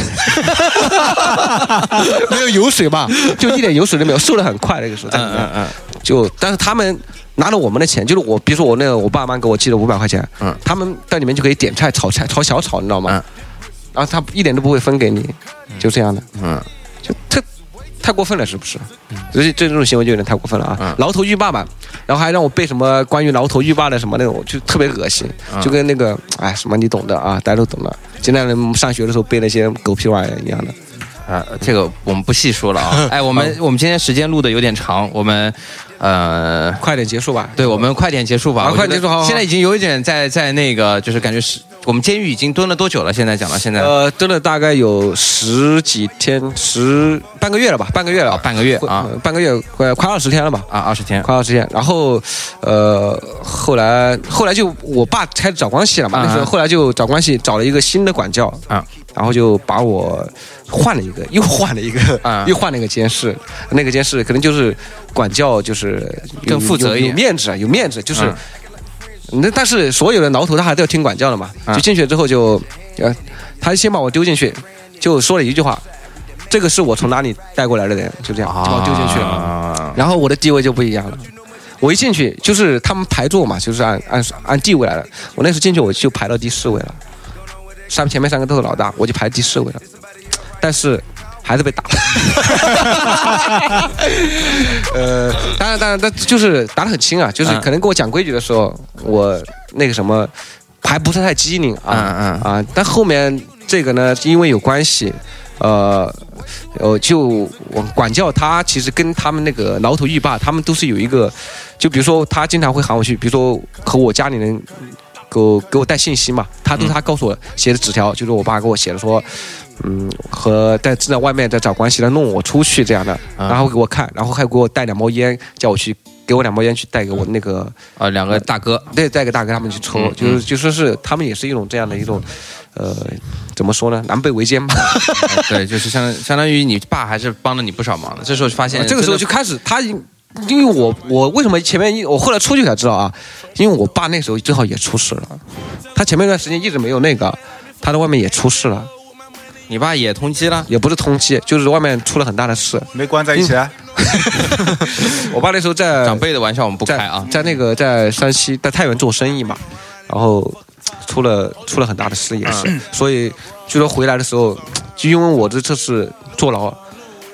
没有油水吧，就一点油水都没有，瘦的很快那个时候。嗯嗯嗯。就但是他们拿了我们的钱，就是我，比如说我那个我爸妈给我寄了五百块钱，嗯。他们在里面就可以点菜、炒菜、炒小炒，你知道吗？嗯。然后他一点都不会分给你，就这样的，嗯。就太太过分了，是不是？这这这种行为就有点太过分了啊！嗯牢头狱霸吧，然后还让我背什么关于牢头狱霸的什么那种，就特别恶心，嗯就跟那个哎什么你懂的啊，大家都懂的。现在人上学的时候背那些狗屁玩意儿一样的。啊，这个我们不细说了啊。哎，我们我们今天时间录的有点长，我们呃，快点结束吧。对，我们快点结束吧。好我觉得快点结束好好现在已经有一点在在那个，就是感觉是我们监狱已经蹲了多久了？现在讲到现在，呃，蹲了大概有十几天，十半个月了吧，半个月了，啊半个月啊。呃半个月，快快二十天了吧。啊，二十天。快二十天，然后，呃，后来后来就我爸开始找关系了嘛，啊那时候后来就找关系，找了一个新的管教。啊，然后就把我换了一个，又换了一个，啊。又换了一个监视，那个监视可能就是管教就是更负责一点。有有面子，啊，有面子，就是嗯。那但是所有的牢头他还是要听管教的嘛，啊就进去之后就，呃，他先把我丢进去，就说了一句话，这个是我从哪里带过来的人，就这样把我丢进去了。啊然后我的地位就不一样了。我一进去就是他们排座嘛，就是按按按地位来的。我那时候进去我就排到第四位了，三前面三个都是老大，我就排第四位了。但是还是被打了。呃，当然当然，但就是打得很轻啊，就是嗯可能跟我讲规矩的时候，我那个什么还不是太机灵啊嗯嗯啊。但后面这个呢，因为有关系，呃。呃，就我管教他，其实跟他们那个牢头狱霸，他们都是有一个，就比如说他经常会喊我去，比如说和我家里人给我给我带信息嘛，他都是他告诉我写的纸条，就是我爸给我写的说，嗯，和在正在外面在找关系来弄我出去这样的，啊然后给我看，然后还给我带两包烟，叫我去给我两包烟去带给我那个啊，两个大哥，对，带给大哥他们去抽，嗯就是就说是他们也是一种这样的一种，呃，怎么说呢，南北为奸吧。哎对，就是相相当于你爸还是帮了你不少忙的。这时候就发现，这个时候就开始他已经。因为我我为什么前面一我后来出去才知道啊？因为我爸那时候正好也出事了，他前面一段时间一直没有那个，他在外面也出事了，你爸也通缉了，也不是通缉，就是外面出了很大的事。没关在一起啊？我爸那时候在长辈的玩笑我们不开啊。在那个在山西在太原做生意嘛，然后出了出了很大的事也是，嗯所以据说回来的时候，就因为我这这次坐牢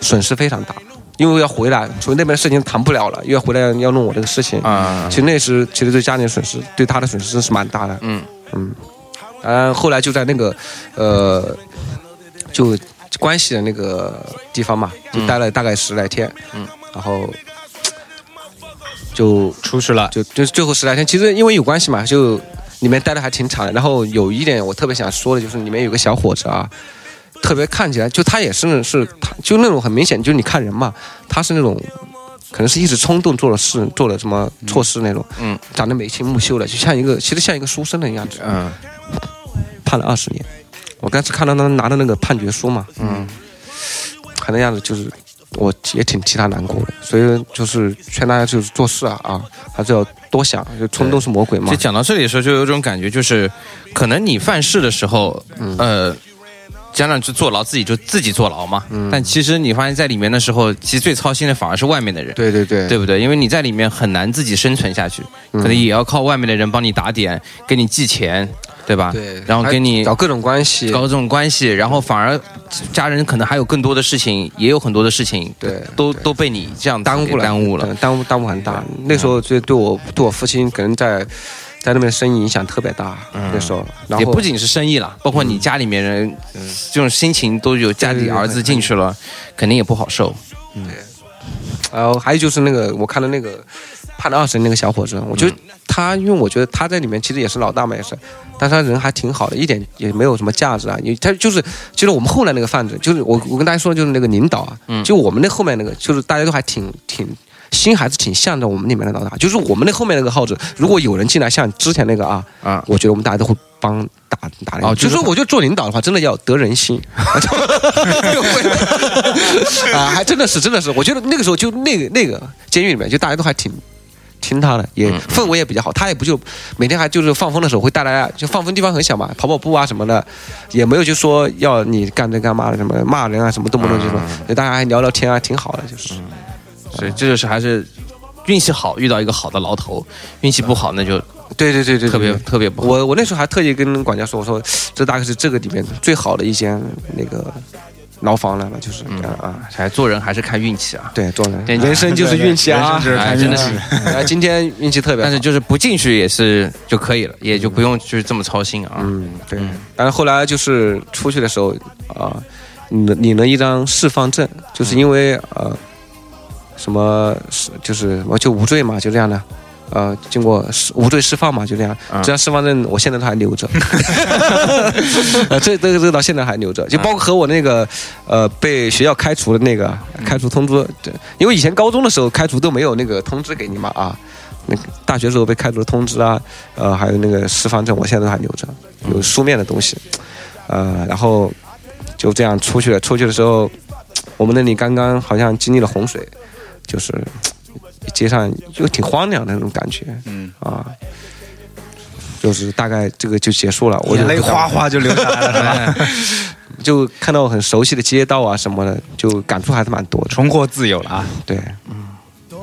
损失非常大，因为要回来，所以那边的事情谈不了了，又要回来要弄我这个事情。啊其实那时其实对家里的损失，对他的损失真是蛮大的。嗯嗯，当然后来就在那个呃，就关系的那个地方嘛，就待了大概十来天。嗯，然后就出去了，就就最后十来天，其实因为有关系嘛，就里面待的还挺长的。然后有一点我特别想说的就是，里面有个小伙子啊，特别看起来就他也是是他就那种很明显，就是你看人嘛，他是那种可能是一时冲动做了事，做了什么错事那种，嗯，长得眉清目秀的，就像一个其实像一个书生的样子，嗯判了二十年。我刚才看到他拿的那个判决书嘛，嗯，看那样子就是。我也挺替他难过的，所以就是劝大家就是做事啊啊，还是要多想，就冲动是魔鬼嘛就。讲到这里的时候，就有种感觉，就是可能你犯事的时候，呃，家长去坐牢，自己就自己坐牢嘛。但其实你发现在里面的时候，其实最操心的反而是外面的人。对对对对不对？因为你在里面很难自己生存下去，可能也要靠外面的人帮你打点，给你寄钱，对吧？对，然后给你搞各种关系，搞这种关系，然后反而家人可能还有更多的事情，也有很多的事情，对对都都被你这样耽误了，耽误了。耽误耽误很大。那时候就对我对我父亲可能在在那边生意影响特别大。那时候，然后也不仅是生意了，包括你家里面人，这种心情都有家里儿子进去了，肯定也不好受。对然后还有就是那个我看到那个判了二审那个小伙子，我觉得他，因为我觉得他在里面其实也是老大嘛，也是，但是他人还挺好的，一点也没有什么价值啊。因为他就是就是我们后来那个贩子，就是我我跟大家说的就是那个领导啊，就我们那后面那个，就是大家都还挺挺。心还是挺向着我们里面的老大，就是我们那后面那个号子，如果有人进来，像之前那个啊，啊我觉得我们大家都会帮打打那个。哦就说我觉得做领导的话，真的要得人心，啊，还真的是真的是，我觉得那个时候就那个那个监狱里面，就大家都还挺。听他的，也氛围也比较好。他也不就每天还就是放风的时候会带大家，就放风地方很小嘛，跑跑步啊什么的，也没有就说要你干这干嘛的，什么骂人啊什么动不动就说，就大家还聊聊天啊，挺好的，就是。所以这就是还是运气好，遇到一个好的牢头；运气不好，那就对对对对，特别特别不好。我我那时候还特意跟管家说，我说这大概是这个里面最好的一间那个牢房了，就是这样啊。还做人还是看运气啊。对，做人对人生就是运气啊真的是。啊，今天运气特别好，但是就是不进去也是就可以了，也就不用就是这么操心啊。嗯，对。但是后来就是出去的时候啊，领了领了一张释放证，就是因为呃什么是就是我就无罪嘛，就这样的。呃，经过释无罪释放嘛，就这样。嗯这张释放证我现在都还留着，呃，这这个这个到现在还留着，就包括和我那个呃被学校开除的那个开除通知，对，因为以前高中的时候开除都没有那个通知给你嘛啊，那个大学时候被开除的通知啊，呃，还有那个释放证，我现在都还留着，有书面的东西，呃，然后就这样出去了。出去的时候，我们那里刚刚好像经历了洪水，就是街上就挺荒凉的那种感觉，嗯啊，就是大概这个就结束了，我就眼泪哗哗就流下来了，是吧？就看到很熟悉的街道啊什么的，就感触还是蛮多的。重获自由了啊！对，嗯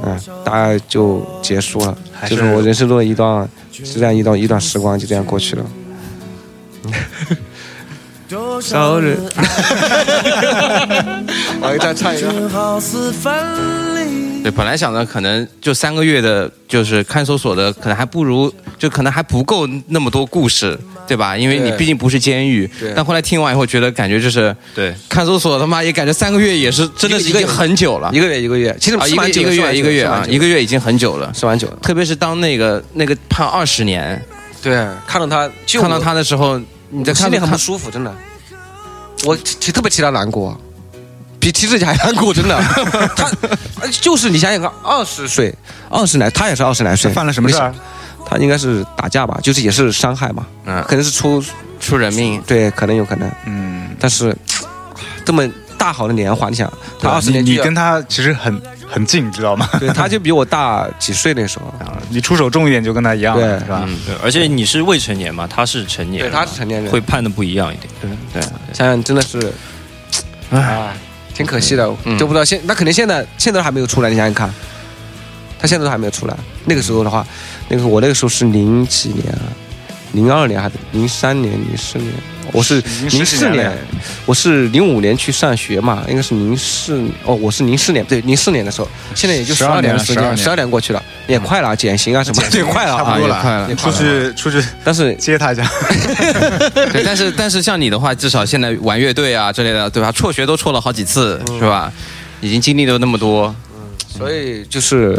嗯，大概就结束了，还就是是我人生中的一段，就这样一段一段时光就这样过去了。少日，我再唱一个。对，本来想着可能就三个月的，就是看守所的，可能还不如，就可能还不够那么多故事，对吧？因为你毕竟不是监狱对。但后来听完以后，觉得感觉就是对，看守所他妈也感觉三个月也是真的是已经很久了一个月一个月，其实啊，一个一个月一个月啊，一个月月已经很久了。是蛮久的。特别是当那个那个判二十年，对，看到他，看到他的时候，你在看心里很不舒服，真的。我其特别替他难过，比替自己还难过，真的。他就是你想想看，二十岁，二十来，他也是二十来岁，犯了什么事儿？他应该是打架吧，就是也是伤害嘛，嗯可能是出出人命，对，可能有可能，嗯，但是这么大好的年华，你想，他二十年你跟他其实很很近，知道吗？对，他就比我大几岁那时候，啊，你出手重一点就跟他一样了，对是吧？嗯，对，而且你是未成年嘛，他是成年对，他是成年人，会判的不一样一点。对对，想想真的是，啊，挺可惜的，嗯就不知道现那肯定现在现在都还没有出来，你想想看，他现在都还没有出来。那个时候的话，那个我那个时候是零几年啊，零二年还是零三年、零四年？我是零四年我是零五年去上学嘛，应该是零四哦，我是零四年，对，零四年的时候，现在也就十12二年时间，12年十二年过去了，也快了，减刑啊什么，也快了啊差不多也快了也出去出去但是接他一下，对，但是但是像你的话，至少现在玩乐队啊之类的，对吧？辍学都辍了好几次，是吧？已经经历了那么多，所以就是，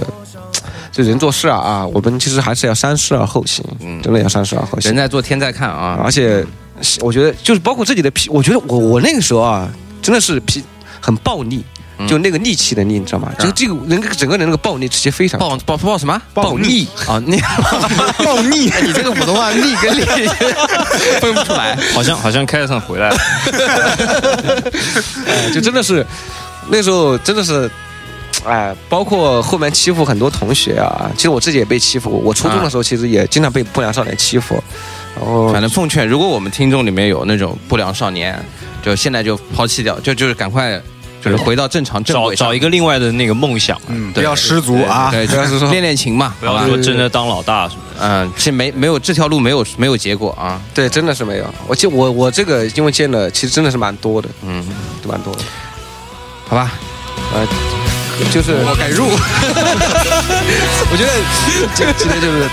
这人做事啊啊，我们其实还是要三思而后行，嗯真的要三思而后行人。在做天在看啊。而且，我觉得就是包括自己的脾，我觉得我我那个时候啊，真的是脾很暴逆，嗯就那个戾气的戾，你知道吗？就这个人整个人那个暴力直接非常暴暴暴什么？暴逆啊，逆 暴逆！你这个普通话逆跟戾 分不出来。好像好像开上回来了，哎，就真的是那时候真的是。哎，包括后面欺负很多同学啊，其实我自己也被欺负过。我初中的时候其实也经常被不良少年欺负，然后反正奉劝，如果我们听众里面有那种不良少年，就现在就抛弃掉，就就是赶快就是回到正常正找轨上找一个另外的那个梦想，嗯，不对要失足啊！对，就是说 练练琴嘛，不要好吧说真的当老大什么的。嗯，其实没没有这条路没有没有结果啊，对，真的是没有。我记我我这个因为见了其实真的是蛮多的，嗯，都蛮多的。好吧，呃，就是我改入，我觉得这今天就是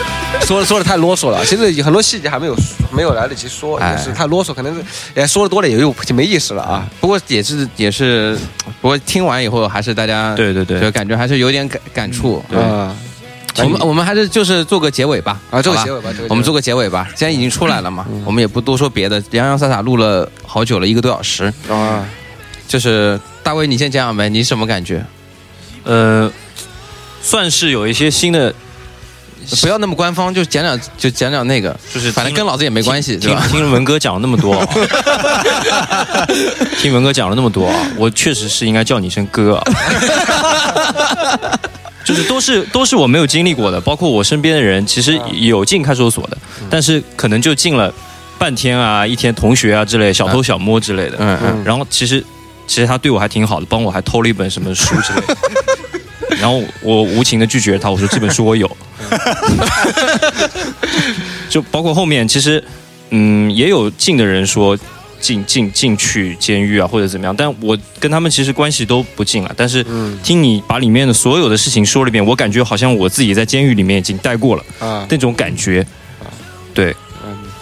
说的说的太啰嗦了，其实很多细节还没有没有来得及说，哎也是太啰嗦，可能是也说的多了也有就没意思了啊。不过也是也是，不过听完以后还是大家对对对就感觉还是有点感感触。对，啊我们我们还是就是做个结尾吧，啊，做个结尾吧，这个我们做个个结尾吧，既然已经出来了嘛，我们也不多说别的，洋洋洒洒录了好久了，一个多小时。啊，就是大卫，你先讲讲呗，你什么感觉？呃，算是有一些新的，不要那么官方，就讲讲就讲讲那个，就是反正跟老子也没关系，对听吧？听文哥讲了那么多、听文哥讲了那么多啊，我确实是应该叫你一声哥啊。就是都是都是我没有经历过的，包括我身边的人，其实有进看守所的，但是可能就进了半天啊、一天同学啊之类，小偷小摸之类的。嗯嗯，然后其实其实他对我还挺好的，帮我还偷了一本什么书之类的。然后我无情的拒绝他，我说这本书我有。就包括后面，其实嗯也有进的人说进进进去监狱啊或者怎么样，但我跟他们其实关系都不近了。但是嗯听你把里面的所有的事情说了一遍，我感觉好像我自己在监狱里面已经待过了啊，那种感觉。对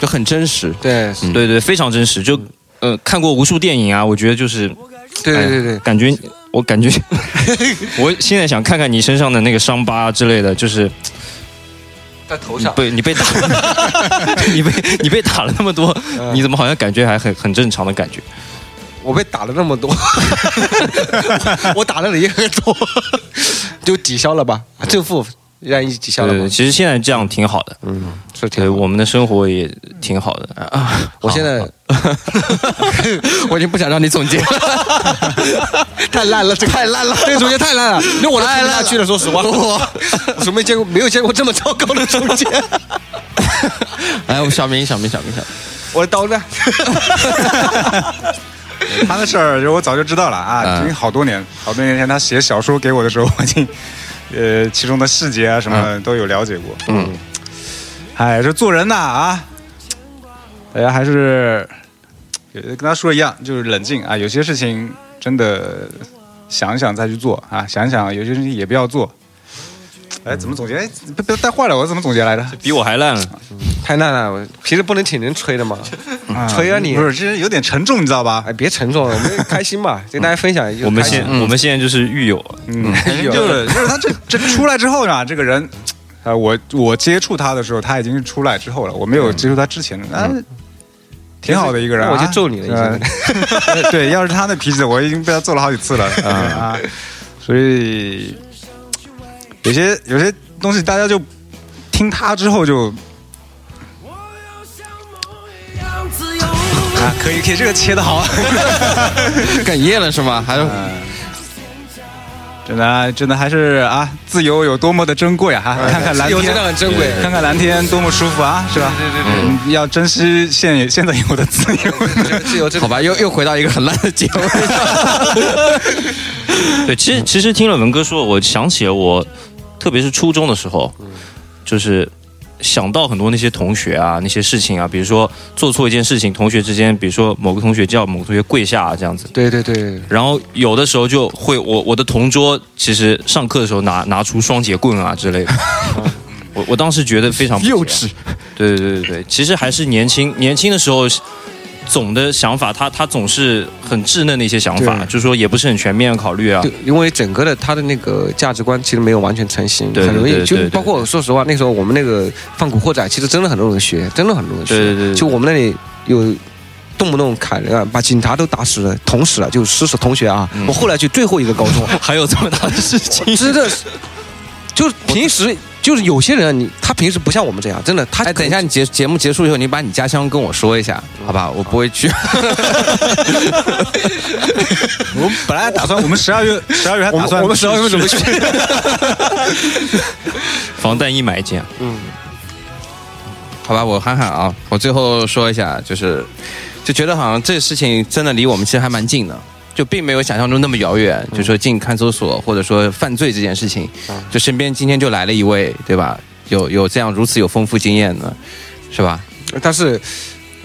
就很真实。对，嗯对对，非常真实。就呃看过无数电影啊，我觉得就是对对对对，感觉我感觉 我现在想看看你身上的那个伤疤之类的，就是在头上。被你被打，你被你被打了那么多，你怎么好像感觉还很很正常的感觉？我被打了那么多，我打了你也很多，就抵消了吧，正负让一抵消了对，其实现在这样挺好的，嗯，是挺。我们的生活也挺好的啊。我现在 我已经不想让你总结了。太烂了，这个太烂了，这个总结太烂了，那我都听不下去了。说实话，我我是没见过，没有见过这么糟糕的总结。哎，我小明，小明，小明，小明，我的刀呢？他的事儿，就我早就知道了啊，嗯已经好多年，好多年前他写小说给我的时候，我已经，呃，其中的细节啊什么都有了解过。嗯，哎，这做人呐啊，大家还是呃跟他说一样，就是冷静啊，有些事情真的想一想再去做啊，想一想有些事情也不要做。哎，怎么总结？哎，被被带坏了，我怎么总结来着？比我还烂了，太烂了，我平时不能挺人吹的嘛。吹啊你。不是，这有点沉重，你知道吧？哎，别沉重了，我们开心吧，跟大家分享一下。我们现我们现在就是狱友，嗯，就是就是他这这出来之后呢，这个人，啊，我我接触他的时候，他已经是出来之后了，我没有接触他之前的，啊，挺好的一个人啊，我就揍你了已经。呃 对，要是他那脾气，我已经被他揍了好几次了。啊啊，所以有些有些东西大家就听他之后就。啊，可以可以，这个切的好，哽咽了是吗？还有真的啊真的还是啊，自由有多么的珍贵啊！哈看看蓝天，自由真的很珍贵看看蓝天多么舒服啊，是吧？对对对，嗯，要珍惜现现在有的自由。自由好吧，又又回到一个很烂的结尾。对，其实其实听了文哥说，我想起了我，特别是初中的时候，就是想到很多那些同学啊，那些事情啊，比如说做错一件事情，同学之间，比如说某个同学叫某个同学跪下啊，这样子。对对对，然后有的时候就会，我我的同桌其实上课的时候拿拿出双节棍啊之类的，我我当时觉得非常幼稚。对对对对对，其实还是年轻年轻的时候，总的想法他他总是很稚嫩的一些想法，就是说也不是很全面地考虑啊。对，因为整个的他的那个价值观其实没有完全成型，很容易就包括说实话，那时候我们那个放古惑仔，其实真的很多人学，真的很多人学。对对对对就我们那里有。动不动砍人啊，把警察都打死了，捅死了，就失手同学啊！嗯我后来去最后一个高中，还有这么大的事情，真的是，就平时就是有些人你他平时不像我们这样，真的他哎，等一下，你节节目结束以后，你把你家乡跟我说一下，好吧？我不会去。我们本来打算，我们十二月十二月还打算，我们十二月准备去 防弹衣买一件，嗯好吧，我喊喊啊，我最后说一下，就是就觉得好像这个事情真的离我们其实还蛮近的，就并没有想象中那么遥远。就说进看守所或者说犯罪这件事情，就身边今天就来了一位，对吧？有有这样如此有丰富经验的，是吧？但是，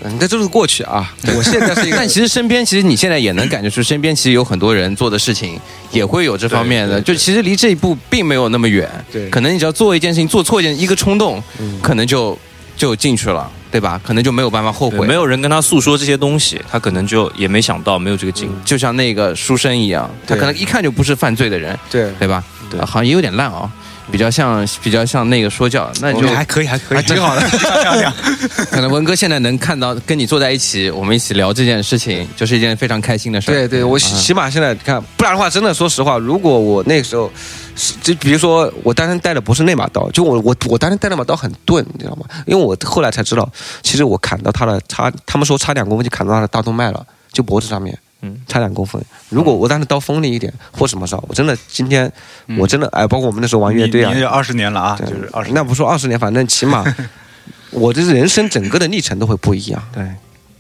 嗯，这都是过去啊。我现在是一个，但其实身边，其实你现在也能感觉出，身边其实有很多人做的事情也会有这方面的，就其实离这一步并没有那么远。对可能你只要做一件事情，做错一件一个冲动，可能就就进去了，对吧？可能就没有办法后悔。没有人跟他诉说这些东西，他可能就也没想到没有这个经历。就像那个书生一样，他可能一看就不是犯罪的人，对对吧？对啊好像也有点烂哦，比较像比较像那个说教，那就还可以，还可以，还挺好的 可能文哥现在能看到跟你坐在一起，我们一起聊这件事情，就是一件非常开心的事儿。对对，我起起码现在看，不然的话，真的说实话，如果我那个时候，是就比如说我当时带的不是那把刀，就我我我当时带那把刀很钝，你知道吗？因为我后来才知道，其实我砍到他的差，他们说差两公分就砍到他的大动脉了，就脖子上面，嗯。差两公分。如果我当时刀锋利一点或什么时候，我真的今天我真的哎，包括我们那时候玩乐队啊。二十年了啊，就是二十。那不说二十年，反正起码 我的人生整个的历程都会不一样，对，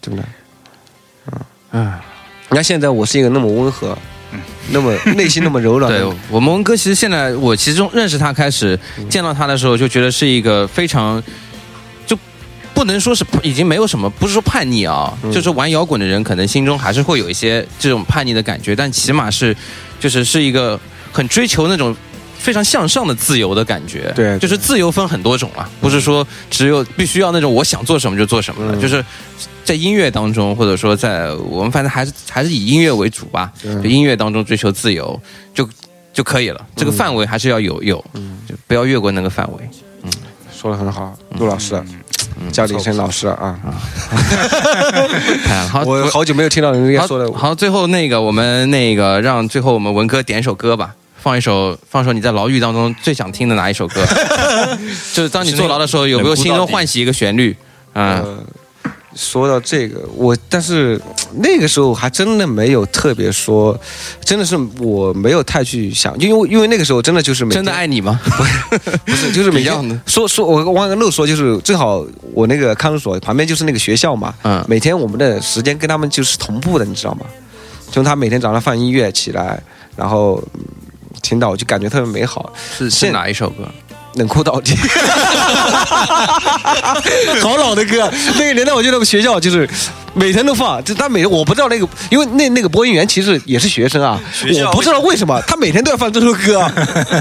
真的。嗯。你看现在我是一个那么温和，那么 内心那么柔软。的，对我们文哥，其实现在我其中认识他开始见到他的时候，就觉得是一个非常就不能说是已经没有什么，不是说叛逆啊，就是玩摇滚的人可能心中还是会有一些这种叛逆的感觉，但起码是就是是一个很追求那种非常向上的自由的感觉。对就是自由分很多种啊，不是说只有必须要那种我想做什么就做什么就是在音乐当中，或者说在我们反正还是还是以音乐为主吧，音乐当中追求自由就就可以了。这个范围还是要有有，就不要越过那个范围。说的很好，陆老师，叫你一声老师啊！哎好，我好久没有听到人家说的好，最后那个我们那个让最后我们文哥点一首歌吧，放一首放一首你在牢狱当中最想听的哪一首歌？就是当你坐牢的时候，有没有心中唤起一个旋律？嗯，呃，说到这个，我但是那个时候还真的没有特别说，真的是我没有太去想，因为因为那个时候真的就是每天真的爱你吗？不是就是每 一样的天说说，我忘了漏说，就是正好我那个看守所旁边就是那个学校嘛，嗯每天我们的时间跟他们就是同步的，你知道吗？就他每天早上放音乐起来，然后嗯听到我就感觉特别美好，是是哪一首歌？冷酷到底，好老的歌。那个年代，我记得学校就是每天都放，就他每我不知道那个，因为那那个播音员其实也是学生啊，我不知道为什么他每天都要放这首歌啊，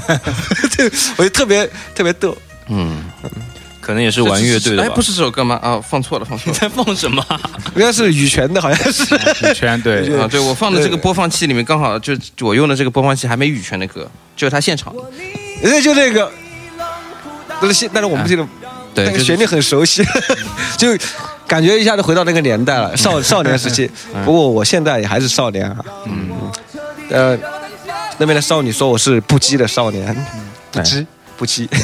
这我就特别特别逗。嗯，可能也是玩乐队的哎，不是这首歌吗？啊，放错了，放错了。你 在放什么？应该是羽泉的，好像是。羽泉对，啊，对我放的这个播放器里面刚好就就我用的这个播放器还没羽泉的歌，就是他现场的。那就那个，但是现但是我们这个对，那个旋律很熟悉，就感觉一下子回到那个年代了，少少年时期。不过我现在也还是少年啊。嗯，呃，那边的少女说我是不羁的少年，不羁。不羁。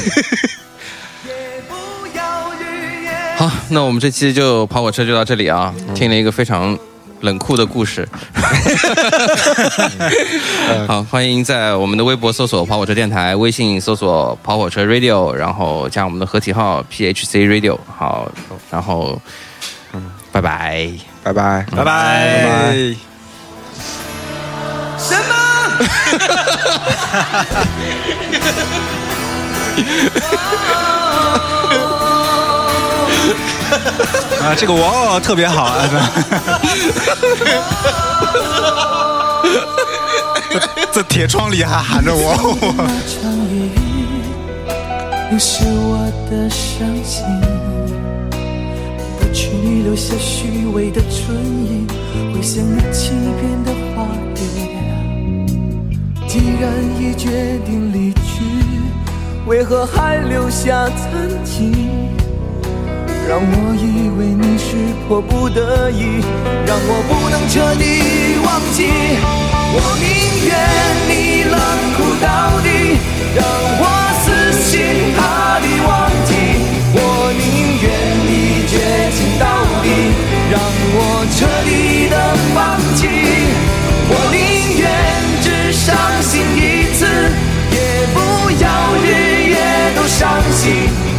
好，那我们这期就跑火车就到这里啊，听了一个非常冷酷的故事。好，欢迎在我们的微博搜索“跑火车电台”，微信搜索“跑火车 Radio”，然后加我们的合体号 “PHC Radio”。好，然后，拜拜。拜拜。拜拜。啊，这个哇特别好啊！这铁窗里还喊着我，场夜雨，又是我的伤心。不去你留下虚伪的唇印，回想你欺骗的话语。既然已决定离去，为何还留下残疾？让我以为你是迫不得已，让我不能彻底忘记。我宁愿你冷酷到底，让我死心塌地忘记。我宁愿你绝情到底，让我彻底的放弃。我宁愿只伤心一次，也不要日夜都伤心。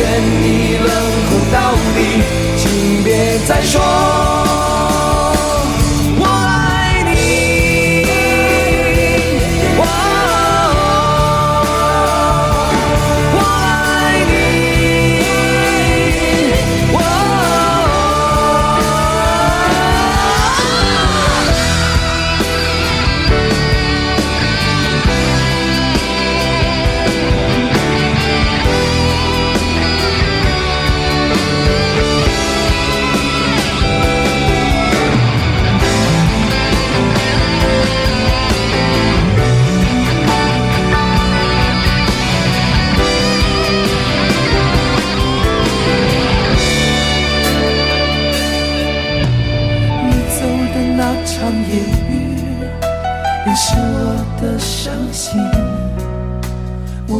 愿你冷酷到底，请别再说。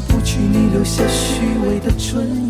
不去你留下虚伪的唇印，